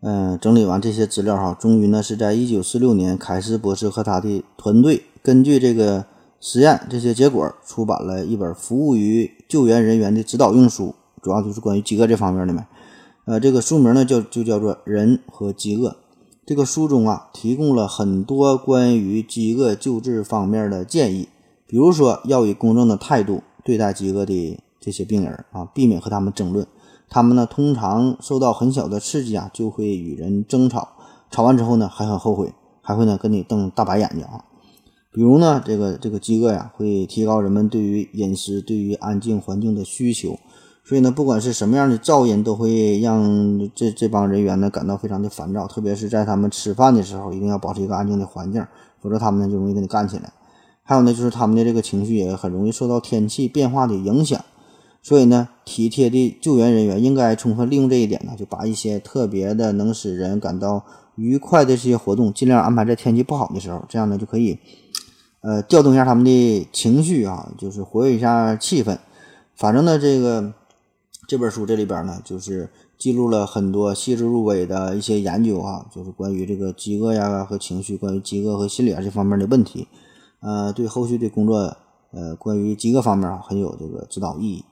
嗯，整理完这些资料哈，终于呢是在一九四六年，凯斯博士和他的团队根据这个实验这些结果，出版了一本服务于救援人员的指导用书。主要就是关于饥饿这方面的嘛，呃，这个书名呢叫就叫做《人和饥饿》。这个书中啊提供了很多关于饥饿救治方面的建议，比如说要以公正的态度对待饥饿的这些病人啊，避免和他们争论。他们呢通常受到很小的刺激啊，就会与人争吵，吵完之后呢还很后悔，还会呢跟你瞪大白眼睛啊。比如呢这个这个饥饿呀，会提高人们对于饮食、对于安静环境的需求。所以呢，不管是什么样的噪音，都会让这这帮人员呢感到非常的烦躁。特别是在他们吃饭的时候，一定要保持一个安静的环境，否则他们呢就容易跟你干起来。还有呢，就是他们的这个情绪也很容易受到天气变化的影响。所以呢，体贴的救援人员应该充分利用这一点呢，就把一些特别的能使人感到愉快的这些活动，尽量安排在天气不好的时候，这样呢就可以，呃，调动一下他们的情绪啊，就是活跃一下气氛。反正呢，这个。这本书这里边呢，就是记录了很多细致入微的一些研究啊，就是关于这个饥饿呀和情绪，关于饥饿和心理啊这方面的问题，呃，对后续的工作，呃，关于饥饿方面啊很有这个指导意义。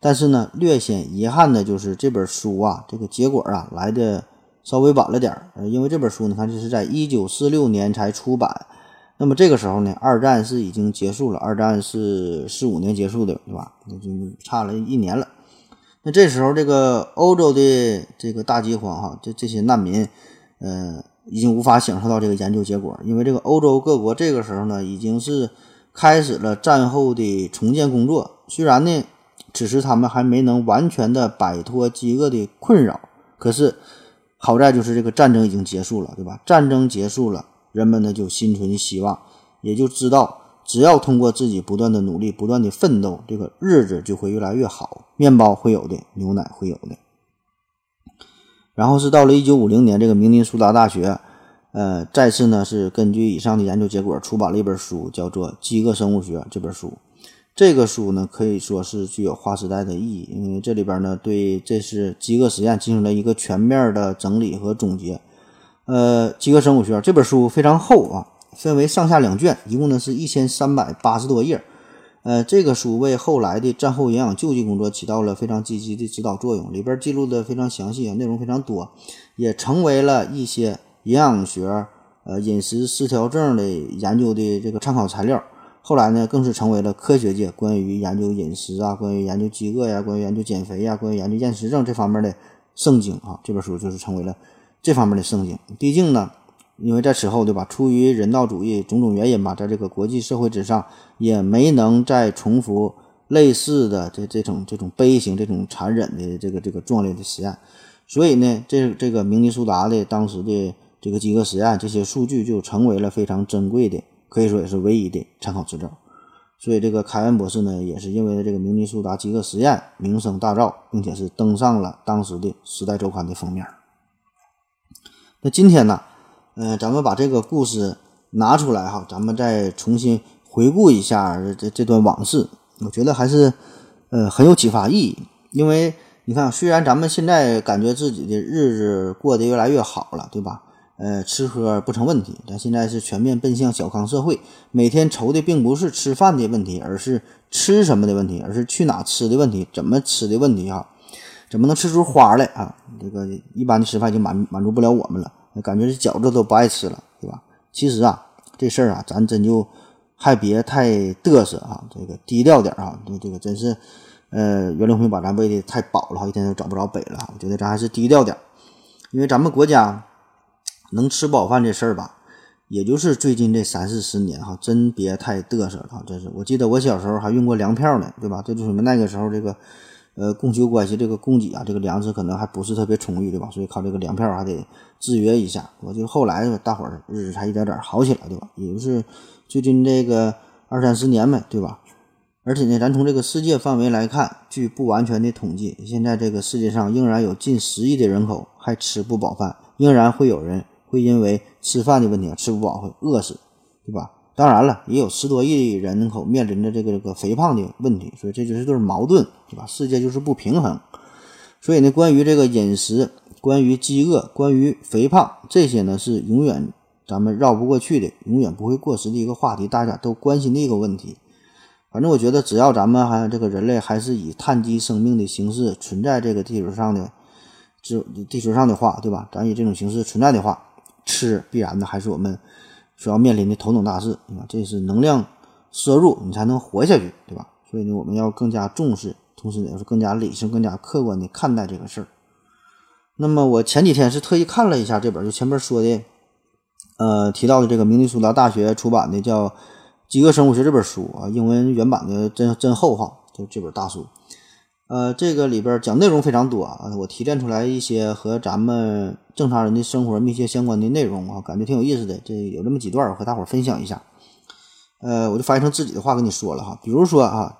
但是呢，略显遗憾的就是这本书啊，这个结果啊来的稍微晚了点，呃，因为这本书你看这是在一九四六年才出版，那么这个时候呢，二战是已经结束了，二战是四五年结束的，对吧？那就差了一年了。那这时候，这个欧洲的这个大饥荒，哈，这这些难民，呃，已经无法享受到这个研究结果，因为这个欧洲各国这个时候呢，已经是开始了战后的重建工作。虽然呢，此时他们还没能完全的摆脱饥饿的困扰，可是好在就是这个战争已经结束了，对吧？战争结束了，人们呢就心存希望，也就知道只要通过自己不断的努力、不断的奋斗，这个日子就会越来越好，面包会有的，牛奶会有的。然后是到了一九五零年，这个明尼苏达大学，呃，再次呢是根据以上的研究结果出版了一本书，叫做《饥饿生物学》这本书。这个书呢可以说是具有划时代的意义，因为这里边呢对这是饥饿实验进行了一个全面的整理和总结。呃，《饥饿生物学》这本书非常厚啊，分为上下两卷，一共呢是一千三百八十多页。呃，这个书为后来的战后营养救济工作起到了非常积极的指导作用，里边记录的非常详细啊，内容非常多，也成为了一些营养学、呃饮食失调症的研究的这个参考材料。后来呢，更是成为了科学界关于研究饮食啊、关于研究饥饿呀、关于研究减肥呀、关于研究厌食症这方面的圣经啊。这本书就是成为了这方面的圣经。毕竟呢。因为在此后，对吧？出于人道主义种种原因吧，在这个国际社会之上，也没能再重复类似的这这种这种悲情、这种残忍的这个这个壮烈的实验。所以呢，这这个明尼苏达的当时的这个饥饿实验，这些数据就成为了非常珍贵的，可以说也是唯一的参考资料。所以这个凯恩博士呢，也是因为这个明尼苏达饥饿实验名声大噪，并且是登上了当时的《时代周刊》的封面。那今天呢？嗯，咱们把这个故事拿出来哈，咱们再重新回顾一下这这段往事，我觉得还是呃很有启发意义。因为你看，虽然咱们现在感觉自己的日子过得越来越好了，对吧？呃，吃喝不成问题，咱现在是全面奔向小康社会，每天愁的并不是吃饭的问题，而是吃什么的问题，而是去哪吃的问题，怎么吃的问题啊？怎么能吃出花来啊？这个一般的吃饭已经满满足不了我们了。感觉这饺子都不爱吃了，对吧？其实啊，这事儿啊，咱真就还别太嘚瑟啊，这个低调点啊。这这个真是，呃，袁隆平把咱喂的太饱了，一天都找不着北了。我觉得咱还是低调点，因为咱们国家能吃饱饭这事儿吧，也就是最近这三四十年哈，真别太嘚瑟了。真是，我记得我小时候还用过粮票呢，对吧？这就说明那个时候这个。呃，供求关系这个供给啊，这个粮食可能还不是特别充裕，对吧？所以靠这个粮票还得制约一下。我就后来大伙儿日子才一点点好起来，对吧？也就是最近这个二三十年呗，对吧？而且呢，咱从这个世界范围来看，据不完全的统计，现在这个世界上仍然有近十亿的人口还吃不饱饭，仍然会有人会因为吃饭的问题啊吃不饱会饿死，对吧？当然了，也有十多亿人口面临着这个这个肥胖的问题，所以这就是对矛盾，对吧？世界就是不平衡。所以呢，关于这个饮食、关于饥饿、关于肥胖，这些呢是永远咱们绕不过去的，永远不会过时的一个话题，大家都关心的一个问题。反正我觉得，只要咱们还这个人类还是以碳基生命的形式存在这个地球上的，就地球上的话，对吧？咱以这种形式存在的话，吃必然的还是我们。所要面临的头等大事，啊，这是能量摄入，你才能活下去，对吧？所以呢，我们要更加重视，同时呢，也是更加理性、更加客观的看待这个事儿。那么，我前几天是特意看了一下这本，就前面说的，呃，提到的这个明尼苏达大学出版的叫《饥饿生物学》这本书啊，英文原版的真真厚哈，就这本大书。呃，这个里边讲内容非常多啊，我提炼出来一些和咱们正常人的生活密切相关的内容啊，感觉挺有意思的。这有这么几段，和大伙分享一下。呃，我就翻译成自己的话跟你说了哈。比如说啊，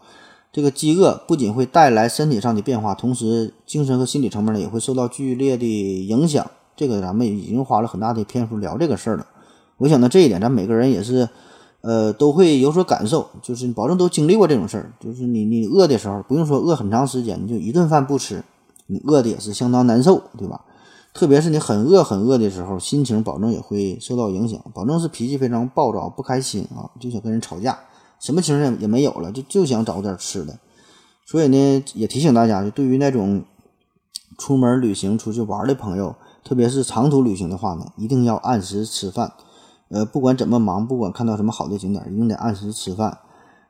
这个饥饿不仅会带来身体上的变化，同时精神和心理层面呢也会受到剧烈的影响。这个咱们已经花了很大的篇幅聊这个事儿了。我想呢，这一点咱每个人也是。呃，都会有所感受，就是保证都经历过这种事儿。就是你你饿的时候，不用说饿很长时间，你就一顿饭不吃，你饿的也是相当难受，对吧？特别是你很饿很饿的时候，心情保证也会受到影响，保证是脾气非常暴躁、不开心啊，就想跟人吵架，什么情绪也没有了，就就想找点吃的。所以呢，也提醒大家，就对于那种出门旅行、出去玩的朋友，特别是长途旅行的话呢，一定要按时吃饭。呃，不管怎么忙，不管看到什么好的景点，一定得按时吃饭。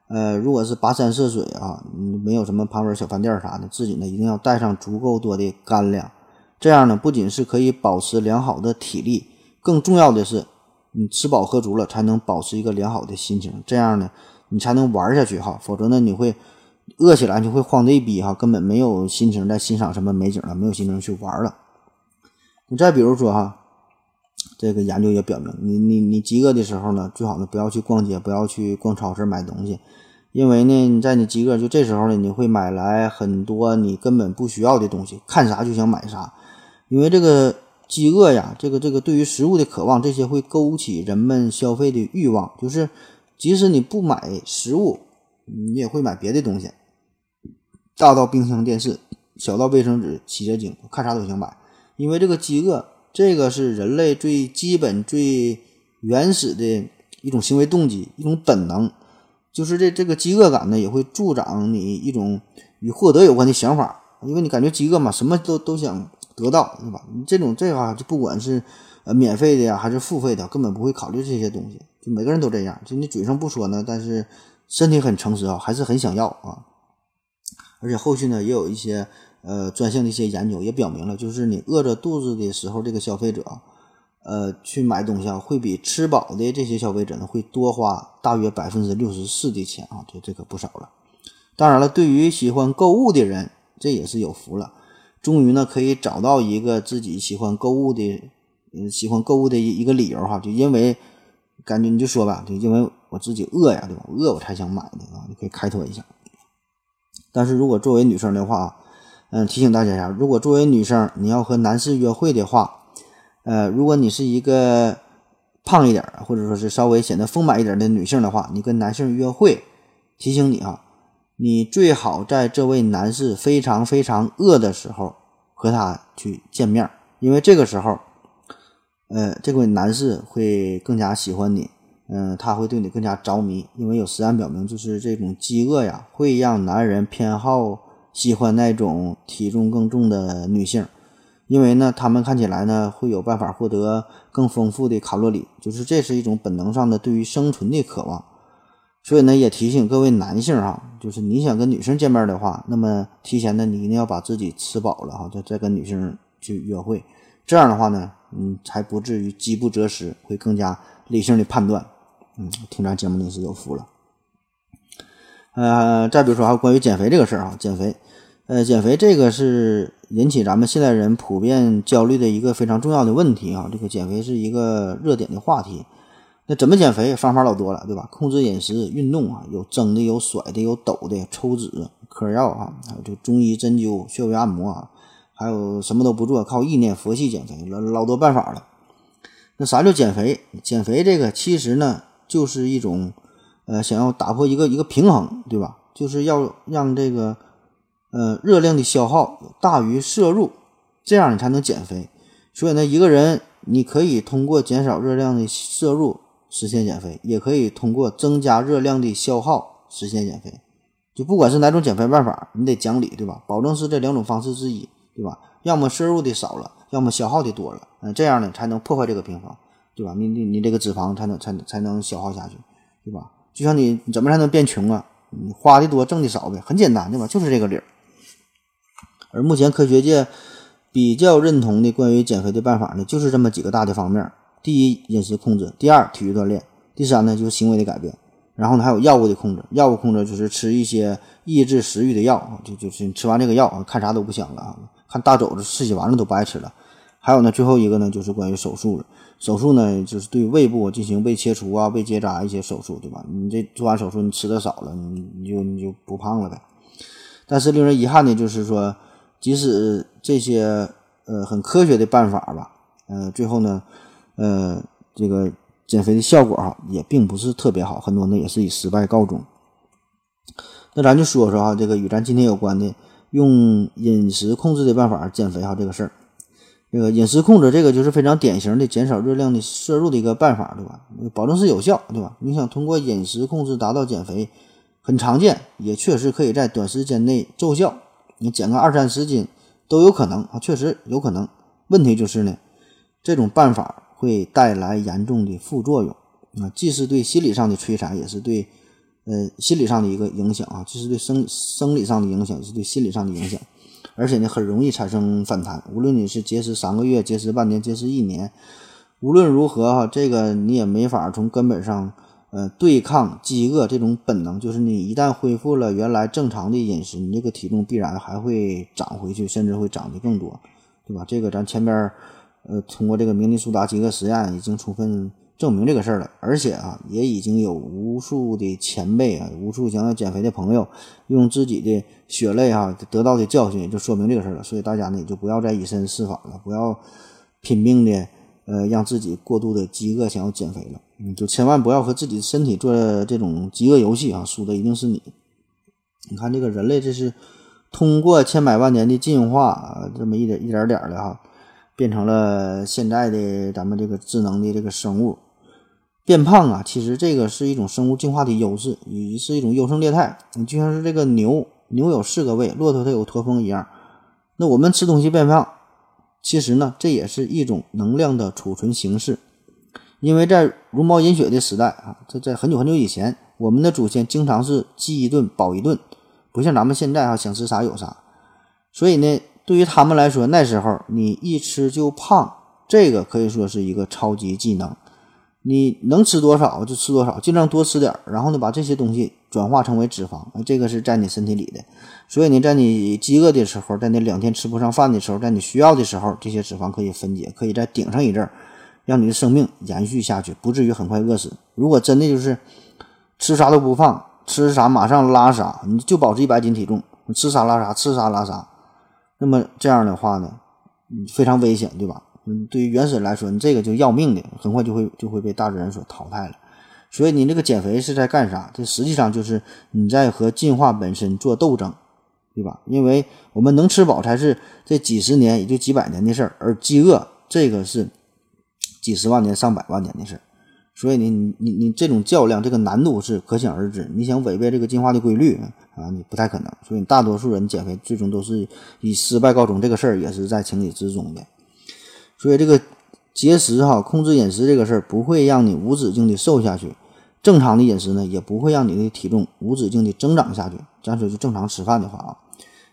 呃，如果是跋山涉水啊，没有什么旁边小饭店啥的，自己呢一定要带上足够多的干粮。这样呢，不仅是可以保持良好的体力，更重要的是，你吃饱喝足了，才能保持一个良好的心情，这样呢，你才能玩下去哈。否则呢，你会饿起来就会慌的一逼哈，根本没有心情再欣赏什么美景了，没有心情去玩了。你再比如说哈。这个研究也表明，你你你饥饿的时候呢，最好呢不要去逛街，不要去逛超市买东西，因为呢你在你饥饿就这时候呢，你会买来很多你根本不需要的东西，看啥就想买啥，因为这个饥饿呀，这个这个对于食物的渴望，这些会勾起人们消费的欲望，就是即使你不买食物，你也会买别的东西，大到冰箱电视，小到卫生纸、洗洁精，看啥都想买，因为这个饥饿。这个是人类最基本、最原始的一种行为动机，一种本能，就是这这个饥饿感呢，也会助长你一种与获得有关的想法，因为你感觉饥饿嘛，什么都都想得到，对吧？你这种这话就不管是呃免费的呀，还是付费的，根本不会考虑这些东西，就每个人都这样，就你嘴上不说呢，但是身体很诚实啊，还是很想要啊，而且后续呢，也有一些。呃，专项的一些研究也表明了，就是你饿着肚子的时候，这个消费者，呃，去买东西啊，会比吃饱的这些消费者呢，会多花大约百分之六十四的钱啊，这这可不少了。当然了，对于喜欢购物的人，这也是有福了，终于呢可以找到一个自己喜欢购物的，嗯，喜欢购物的一个理由哈，就因为感觉你就说吧，就因为我自己饿呀，对吧？饿我才想买的啊，你可以开脱一下。但是如果作为女生的话，嗯，提醒大家一下，如果作为女生你要和男士约会的话，呃，如果你是一个胖一点或者说是稍微显得丰满一点的女性的话，你跟男性约会，提醒你哈，你最好在这位男士非常非常饿的时候和他去见面，因为这个时候，呃，这位男士会更加喜欢你，嗯，他会对你更加着迷，因为有实验表明，就是这种饥饿呀，会让男人偏好。喜欢那种体重更重的女性，因为呢，她们看起来呢会有办法获得更丰富的卡路里，就是这是一种本能上的对于生存的渴望。所以呢，也提醒各位男性哈，就是你想跟女生见面的话，那么提前呢，你一定要把自己吃饱了哈，再再跟女生去约会。这样的话呢，嗯，才不至于饥不择食，会更加理性的判断。嗯，听咱节目你是有福了。呃，再比如说还有关于减肥这个事儿啊，减肥，呃，减肥这个是引起咱们现代人普遍焦虑的一个非常重要的问题啊。这个减肥是一个热点的话题。那怎么减肥？方法老多了，对吧？控制饮食、运动啊，有蒸的，有甩的，有抖的，抽脂、嗑药啊，还有就中医针灸、穴位按摩啊，还有什么都不做，靠意念佛系减肥，老老多办法了。那啥叫减肥？减肥这个其实呢，就是一种。呃，想要打破一个一个平衡，对吧？就是要让这个呃热量的消耗大于摄入，这样你才能减肥。所以呢，一个人你可以通过减少热量的摄入实现减肥，也可以通过增加热量的消耗实现减肥。就不管是哪种减肥办法，你得讲理，对吧？保证是这两种方式之一，对吧？要么摄入的少了，要么消耗的多了，嗯，这样呢才能破坏这个平衡，对吧？你你你这个脂肪才能才才能消耗下去，对吧？就像你怎么才能变穷啊？你花的多，挣的少呗，很简单，对吧？就是这个理儿。而目前科学界比较认同的关于减肥的办法呢，就是这么几个大的方面：第一，饮食控制；第二，体育锻炼；第三呢，就是行为的改变。然后呢，还有药物的控制。药物控制就是吃一些抑制食欲的药，就就是你吃完这个药，看啥都不想了啊，看大肘子吃起丸子都不爱吃了。还有呢，最后一个呢，就是关于手术了。手术呢，就是对胃部进行胃切除啊、胃结扎一些手术，对吧？你这做完手术，你吃的少了，你你就你就不胖了呗。但是令人遗憾的就是说，即使这些呃很科学的办法吧，呃，最后呢，呃，这个减肥的效果哈也并不是特别好，很多呢也是以失败告终。那咱就说说哈，这个与咱今天有关的用饮食控制的办法减肥哈这个事儿。这个饮食控制，这个就是非常典型的减少热量的摄入的一个办法，对吧？保证是有效，对吧？你想通过饮食控制达到减肥，很常见，也确实可以在短时间内奏效。你减个二三十斤都有可能啊，确实有可能。问题就是呢，这种办法会带来严重的副作用啊，既是对心理上的摧残，也是对呃心理上的一个影响啊，既是对生生理上的影响，也是对心理上的影响。而且呢，很容易产生反弹。无论你是节食三个月、节食半年、节食一年，无论如何哈，这个你也没法从根本上呃对抗饥饿这种本能，就是你一旦恢复了原来正常的饮食，你这个体重必然还会长回去，甚至会长得更多，对吧？这个咱前边呃通过这个明尼苏达饥饿实验已经充分证明这个事儿了，而且啊也已经有无数的前辈啊，无数想要减肥的朋友用自己的血泪啊得到的教训，就说明这个事儿了。所以大家呢也就不要再以身试法了，不要拼命的呃让自己过度的饥饿想要减肥了，嗯，就千万不要和自己的身体做这种饥饿游戏啊，输的一定是你。你看这个人类这是通过千百万年的进化啊，这么一点一点点的哈。变成了现在的咱们这个智能的这个生物变胖啊，其实这个是一种生物进化的优势，也是一种优胜劣汰。你就像是这个牛，牛有四个胃，骆驼它有驼峰一样。那我们吃东西变胖，其实呢，这也是一种能量的储存形式。因为在茹毛饮血的时代啊，这在很久很久以前，我们的祖先经常是饥一顿饱一顿，不像咱们现在啊，想吃啥有啥。所以呢。对于他们来说，那时候你一吃就胖，这个可以说是一个超级技能。你能吃多少就吃多少，尽量多吃点儿，然后呢，把这些东西转化成为脂肪，这个是在你身体里的。所以你在你饥饿的时候，在那两天吃不上饭的时候，在你需要的时候，这些脂肪可以分解，可以再顶上一阵儿，让你的生命延续下去，不至于很快饿死。如果真的就是吃啥都不放，吃啥马上拉啥，你就保持一百斤体重，吃啥拉啥，吃啥拉啥。那么这样的话呢，非常危险，对吧？嗯，对于原始人来说，你这个就要命的，很快就会就会被大自然所淘汰了。所以你这个减肥是在干啥？这实际上就是你在和进化本身做斗争，对吧？因为我们能吃饱才是这几十年也就几百年的事儿，而饥饿这个是几十万年、上百万年的事儿。所以，你你你这种较量，这个难度是可想而知。你想违背这个进化的规律啊，你不太可能。所以大多数人减肥最终都是以失败告终，这个事儿也是在情理之中的。所以这个节食哈，控制饮食这个事儿不会让你无止境的瘦下去，正常的饮食呢也不会让你的体重无止境的增长下去。咱说就正常吃饭的话啊，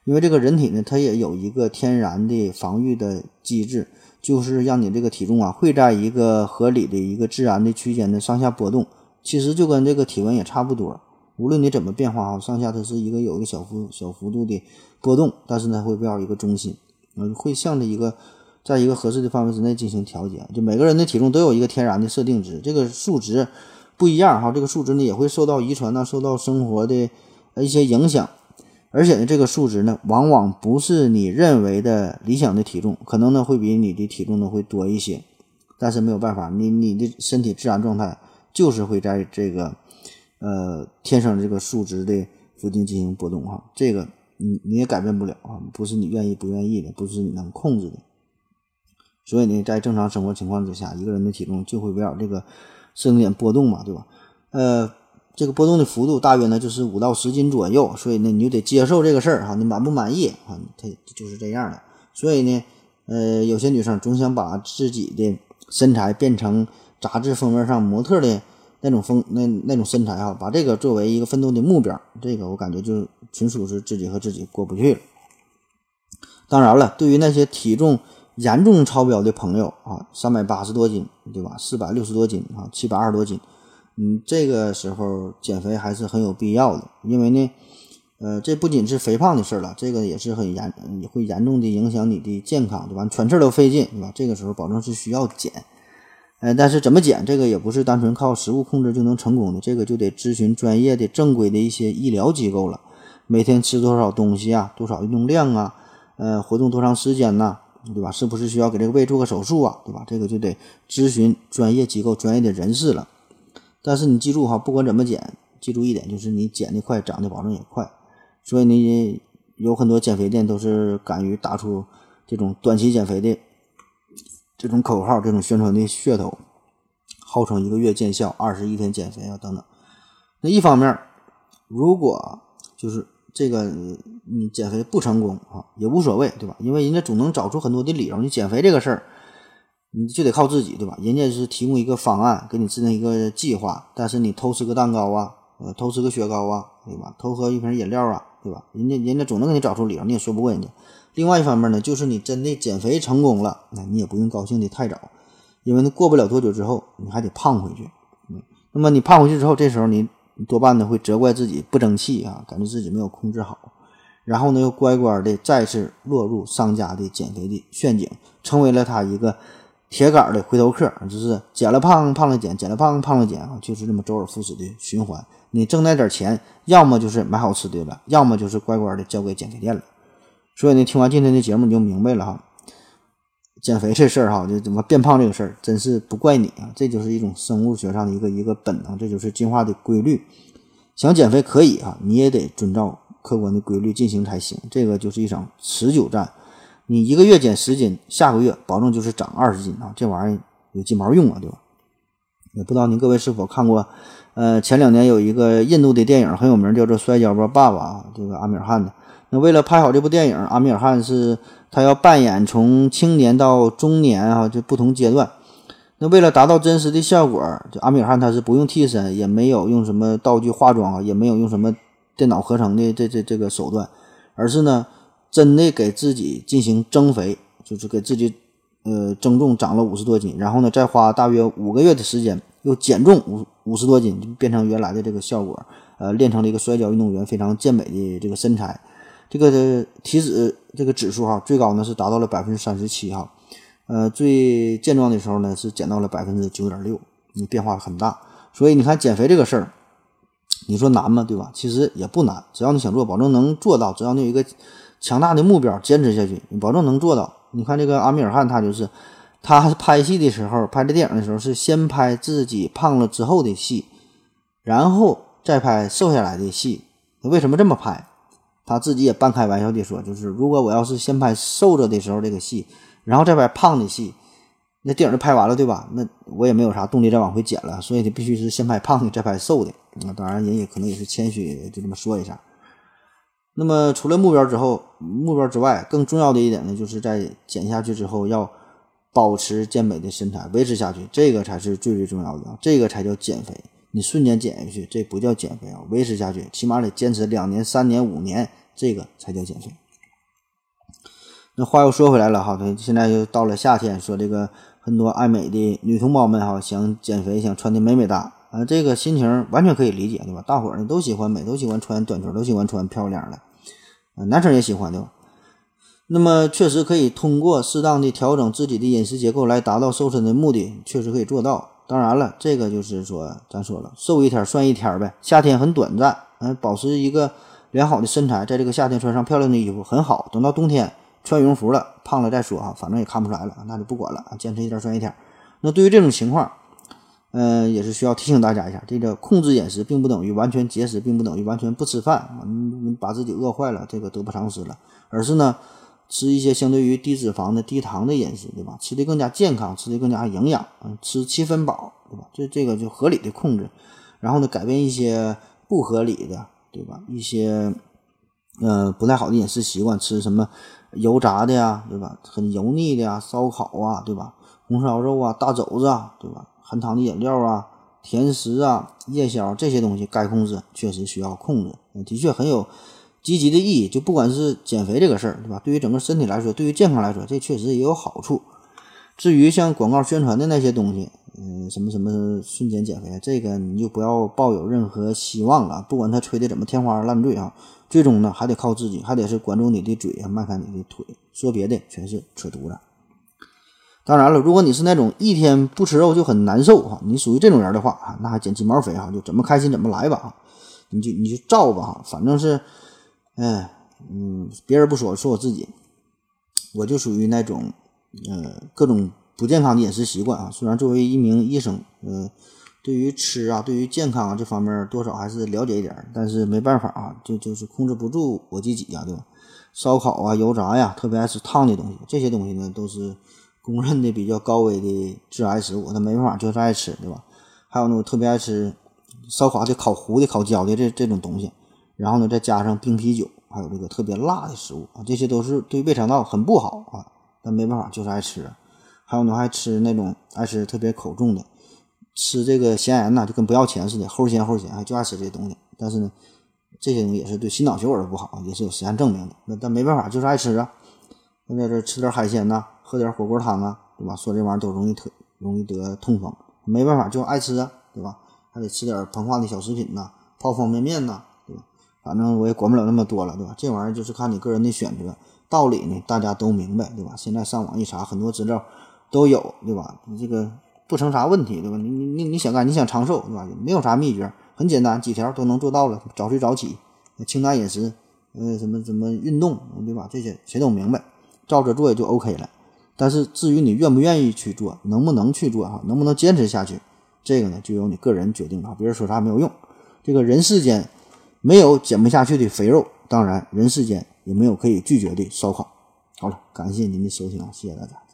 因为这个人体呢，它也有一个天然的防御的机制。就是让你这个体重啊，会在一个合理的一个自然的区间的上下波动，其实就跟这个体温也差不多。无论你怎么变化啊，上下它是一个有一个小幅小幅度的波动，但是呢会围绕一个中心，嗯，会向着一个在一个合适的范围之内进行调节。就每个人的体重都有一个天然的设定值，这个数值不一样哈，这个数值呢也会受到遗传呐，受到生活的一些影响。而且呢，这个数值呢，往往不是你认为的理想的体重，可能呢会比你的体重呢会多一些，但是没有办法，你你的身体自然状态就是会在这个呃天生这个数值的附近进行波动哈，这个你你也改变不了啊，不是你愿意不愿意的，不是你能控制的。所以呢，在正常生活情况之下，一个人的体重就会围绕这个设定点波动嘛，对吧？呃。这个波动的幅度大约呢就是五到十斤左右，所以呢你就得接受这个事儿哈，你满不满意啊？它就是这样的。所以呢，呃，有些女生总想把自己的身材变成杂志封面上模特的那种风那那种身材哈，把这个作为一个奋斗的目标，这个我感觉就纯属是自己和自己过不去了。当然了，对于那些体重严重超标的朋友啊，三百八十多斤对吧？四百六十多斤啊，七百二十多斤。嗯，这个时候减肥还是很有必要的，因为呢，呃，这不仅是肥胖的事儿了，这个也是很严，也会严重的影响你的健康，对吧？全事儿都费劲，对吧？这个时候保证是需要减，呃，但是怎么减，这个也不是单纯靠食物控制就能成功的，这个就得咨询专业的、正规的一些医疗机构了。每天吃多少东西啊？多少运动量啊？呃，活动多长时间呐？对吧？是不是需要给这个胃做个手术啊？对吧？这个就得咨询专业机构、专业的人士了。但是你记住哈，不管怎么减，记住一点就是你减的快，长的保证也快。所以你，有很多减肥店都是敢于打出这种短期减肥的这种口号、这种宣传的噱头，号称一个月见效、二十一天减肥啊等等。那一方面，如果就是这个你减肥不成功啊，也无所谓，对吧？因为人家总能找出很多的理由。你减肥这个事儿。你就得靠自己，对吧？人家是提供一个方案，给你制定一个计划，但是你偷吃个蛋糕啊，呃，偷吃个雪糕啊，对吧？偷喝一瓶饮料啊，对吧？人家人家总能给你找出理由，你也说不过人家。另外一方面呢，就是你真的减肥成功了，那你也不用高兴的太早，因为呢过不了多久之后你还得胖回去。嗯，那么你胖回去之后，这时候你多半呢会责怪自己不争气啊，感觉自己没有控制好，然后呢又乖乖的再次落入商家的减肥的陷阱，成为了他一个铁杆的回头客，就是减了胖胖了减，减了胖胖了减啊，就是这么周而复始的循环。你挣那点钱，要么就是买好吃的了，要么就是乖乖的交给减肥店了。所以呢，听完今天的节目你就明白了哈，减肥这事儿哈，就怎么变胖这个事儿，真是不怪你啊，这就是一种生物学上的一个一个本能，这就是进化的规律。想减肥可以啊，你也得遵照客观的规律进行才行。这个就是一场持久战，你一个月减十斤，下个月保证就是长二十斤啊，这玩意儿有鸡毛用啊，对吧？也不知道您各位是否看过，呃，前两年有一个印度的电影很有名，叫做《摔跤吧，爸爸》啊，这个阿米尔汗的。那为了拍好这部电影，阿米尔汗是他要扮演从青年到中年啊，就不同阶段。那为了达到真实的效果，就阿米尔汗他是不用替身，也没有用什么道具化妆啊，也没有用什么电脑合成的这这这个手段，而是呢，真的给自己进行增肥，就是给自己呃增重长了五十多斤，然后呢，再花大约五个月的时间又减重五五十多斤，就变成原来的这个效果，呃，练成了一个摔跤运动员非常健美的这个身材。这个体脂这个指数哈，最高呢是达到了百分之三十七哈，呃，最健壮的时候呢是减到了百分之九点六，你变化很大。所以你看减肥这个事儿，你说难吗？对吧？其实也不难，只要你想做，保证能做到。只要你有一个强大的目标，坚持下去，你保证能做到。你看这个阿米尔汗，他就是他拍戏的时候，拍这电影的时候是先拍自己胖了之后的戏，然后再拍瘦下来的戏。他为什么这么拍？他自己也半开玩笑地说：“就是如果我要是先拍瘦着的时候这个戏，然后再拍胖的戏，那电影就拍完了，对吧？那我也没有啥动力再往回减了。所以你必须是先拍胖的，再拍瘦的。那当然，人也可能也是谦虚，就这么说一下。那么除了目标之后，目标之外，更重要的一点呢，就是在减下去之后要保持健美的身材，维持下去，这个才是最最重要的，这个才叫减肥。”你瞬间减下去，这不叫减肥啊！维持下去，起码得坚持两年、三年、五年，这个才叫减肥。那话又说回来了哈，现在又到了夏天，说这个很多爱美的女同胞们哈，想减肥，想穿的美美哒啊，这个心情完全可以理解，对吧？大伙儿呢都喜欢美，都喜欢穿短裙，都喜欢穿漂亮的，啊，男生也喜欢，对吧？那么确实可以通过适当的调整自己的饮食结构来达到瘦身的目的，确实可以做到。当然了，这个就是说，咱说了，瘦一天算一天呗。夏天很短暂，嗯，保持一个良好的身材，在这个夏天穿上漂亮的衣服很好。等到冬天穿羽绒服了，胖了再说哈，反正也看不出来了，那就不管了啊，坚持一天算一天。那对于这种情况，嗯，也是需要提醒大家一下，这个控制饮食并不等于完全节食，并不等于完全不吃饭，你把自己饿坏了，这个得不偿失了。而是呢。吃一些相对于低脂肪的、低糖的饮食，对吧？吃的更加健康，吃的更加营养，嗯，吃七分饱，对吧？这这个就合理的控制，然后呢，改变一些不合理的，对吧？一些呃不太好的饮食习惯，吃什么油炸的呀，对吧？很油腻的呀，烧烤啊，对吧？红烧肉啊，大肘子啊，对吧？含糖的饮料啊，甜食啊，夜宵这些东西该控制，确实需要控制，的确很有。积极的意义，就不管是减肥这个事儿，对吧？对于整个身体来说，对于健康来说，这确实也有好处。至于像广告宣传的那些东西，嗯，什么什么瞬间减肥，这个你就不要抱有任何希望了。不管他吹的怎么天花乱坠啊，最终呢还得靠自己，还得是管住你的嘴啊，迈开你的腿。说别的全是扯犊子。当然了，如果你是那种一天不吃肉就很难受哈，你属于这种人的话啊，那还减鸡毛肥哈，就怎么开心怎么来吧啊，你就你就照吧哈，反正是。哎，嗯，别人不说，说我自己，我就属于那种，呃，各种不健康的饮食习惯啊。虽然作为一名医生，呃，对于吃啊，对于健康啊这方面多少还是了解一点，但是没办法啊，就就是控制不住我自己呀，对吧？烧烤啊，油炸呀，特别爱吃烫的东西，这些东西呢都是公认的比较高危的致癌食物，他没办法就是爱吃，对吧？还有呢，我特别爱吃烧烤的、烤糊的、烤焦的这这种东西。然后呢，再加上冰啤酒，还有这个特别辣的食物啊，这些都是对胃肠道很不好啊。但没办法，就是爱吃。还有呢，还吃那种爱吃特别口重的，吃这个咸盐呢，就跟不要钱似的，齁咸齁咸，就爱吃这些东西。但是呢，这些东西也是对心脑血管不好，也是有实验证明的。那但没办法，就是爱吃啊。那在这吃点海鲜呐，喝点火锅汤啊，对吧？说这玩意儿都容易特容易得痛风，没办法，就爱吃啊，对吧？还得吃点膨化的小食品呐，泡方便面呐。反正我也管不了那么多了，对吧？这玩意儿就是看你个人的选择，道理呢大家都明白，对吧？现在上网一查，很多资料都有，对吧？你这个不成啥问题，对吧？你你你你想干，你想长寿，对吧？没有啥秘诀，很简单，几条都能做到了。早睡早起，清淡饮食，呃，什么什么运动，对吧？这些谁都明白，照着做也就 OK 了。但是至于你愿不愿意去做，能不能去做哈，能不能坚持下去，这个呢就由你个人决定了。别人说啥没有用，这个人世间。没有减不下去的肥肉当然人世间也没有可以拒绝的烧烤。好了感谢您的收听谢谢大家。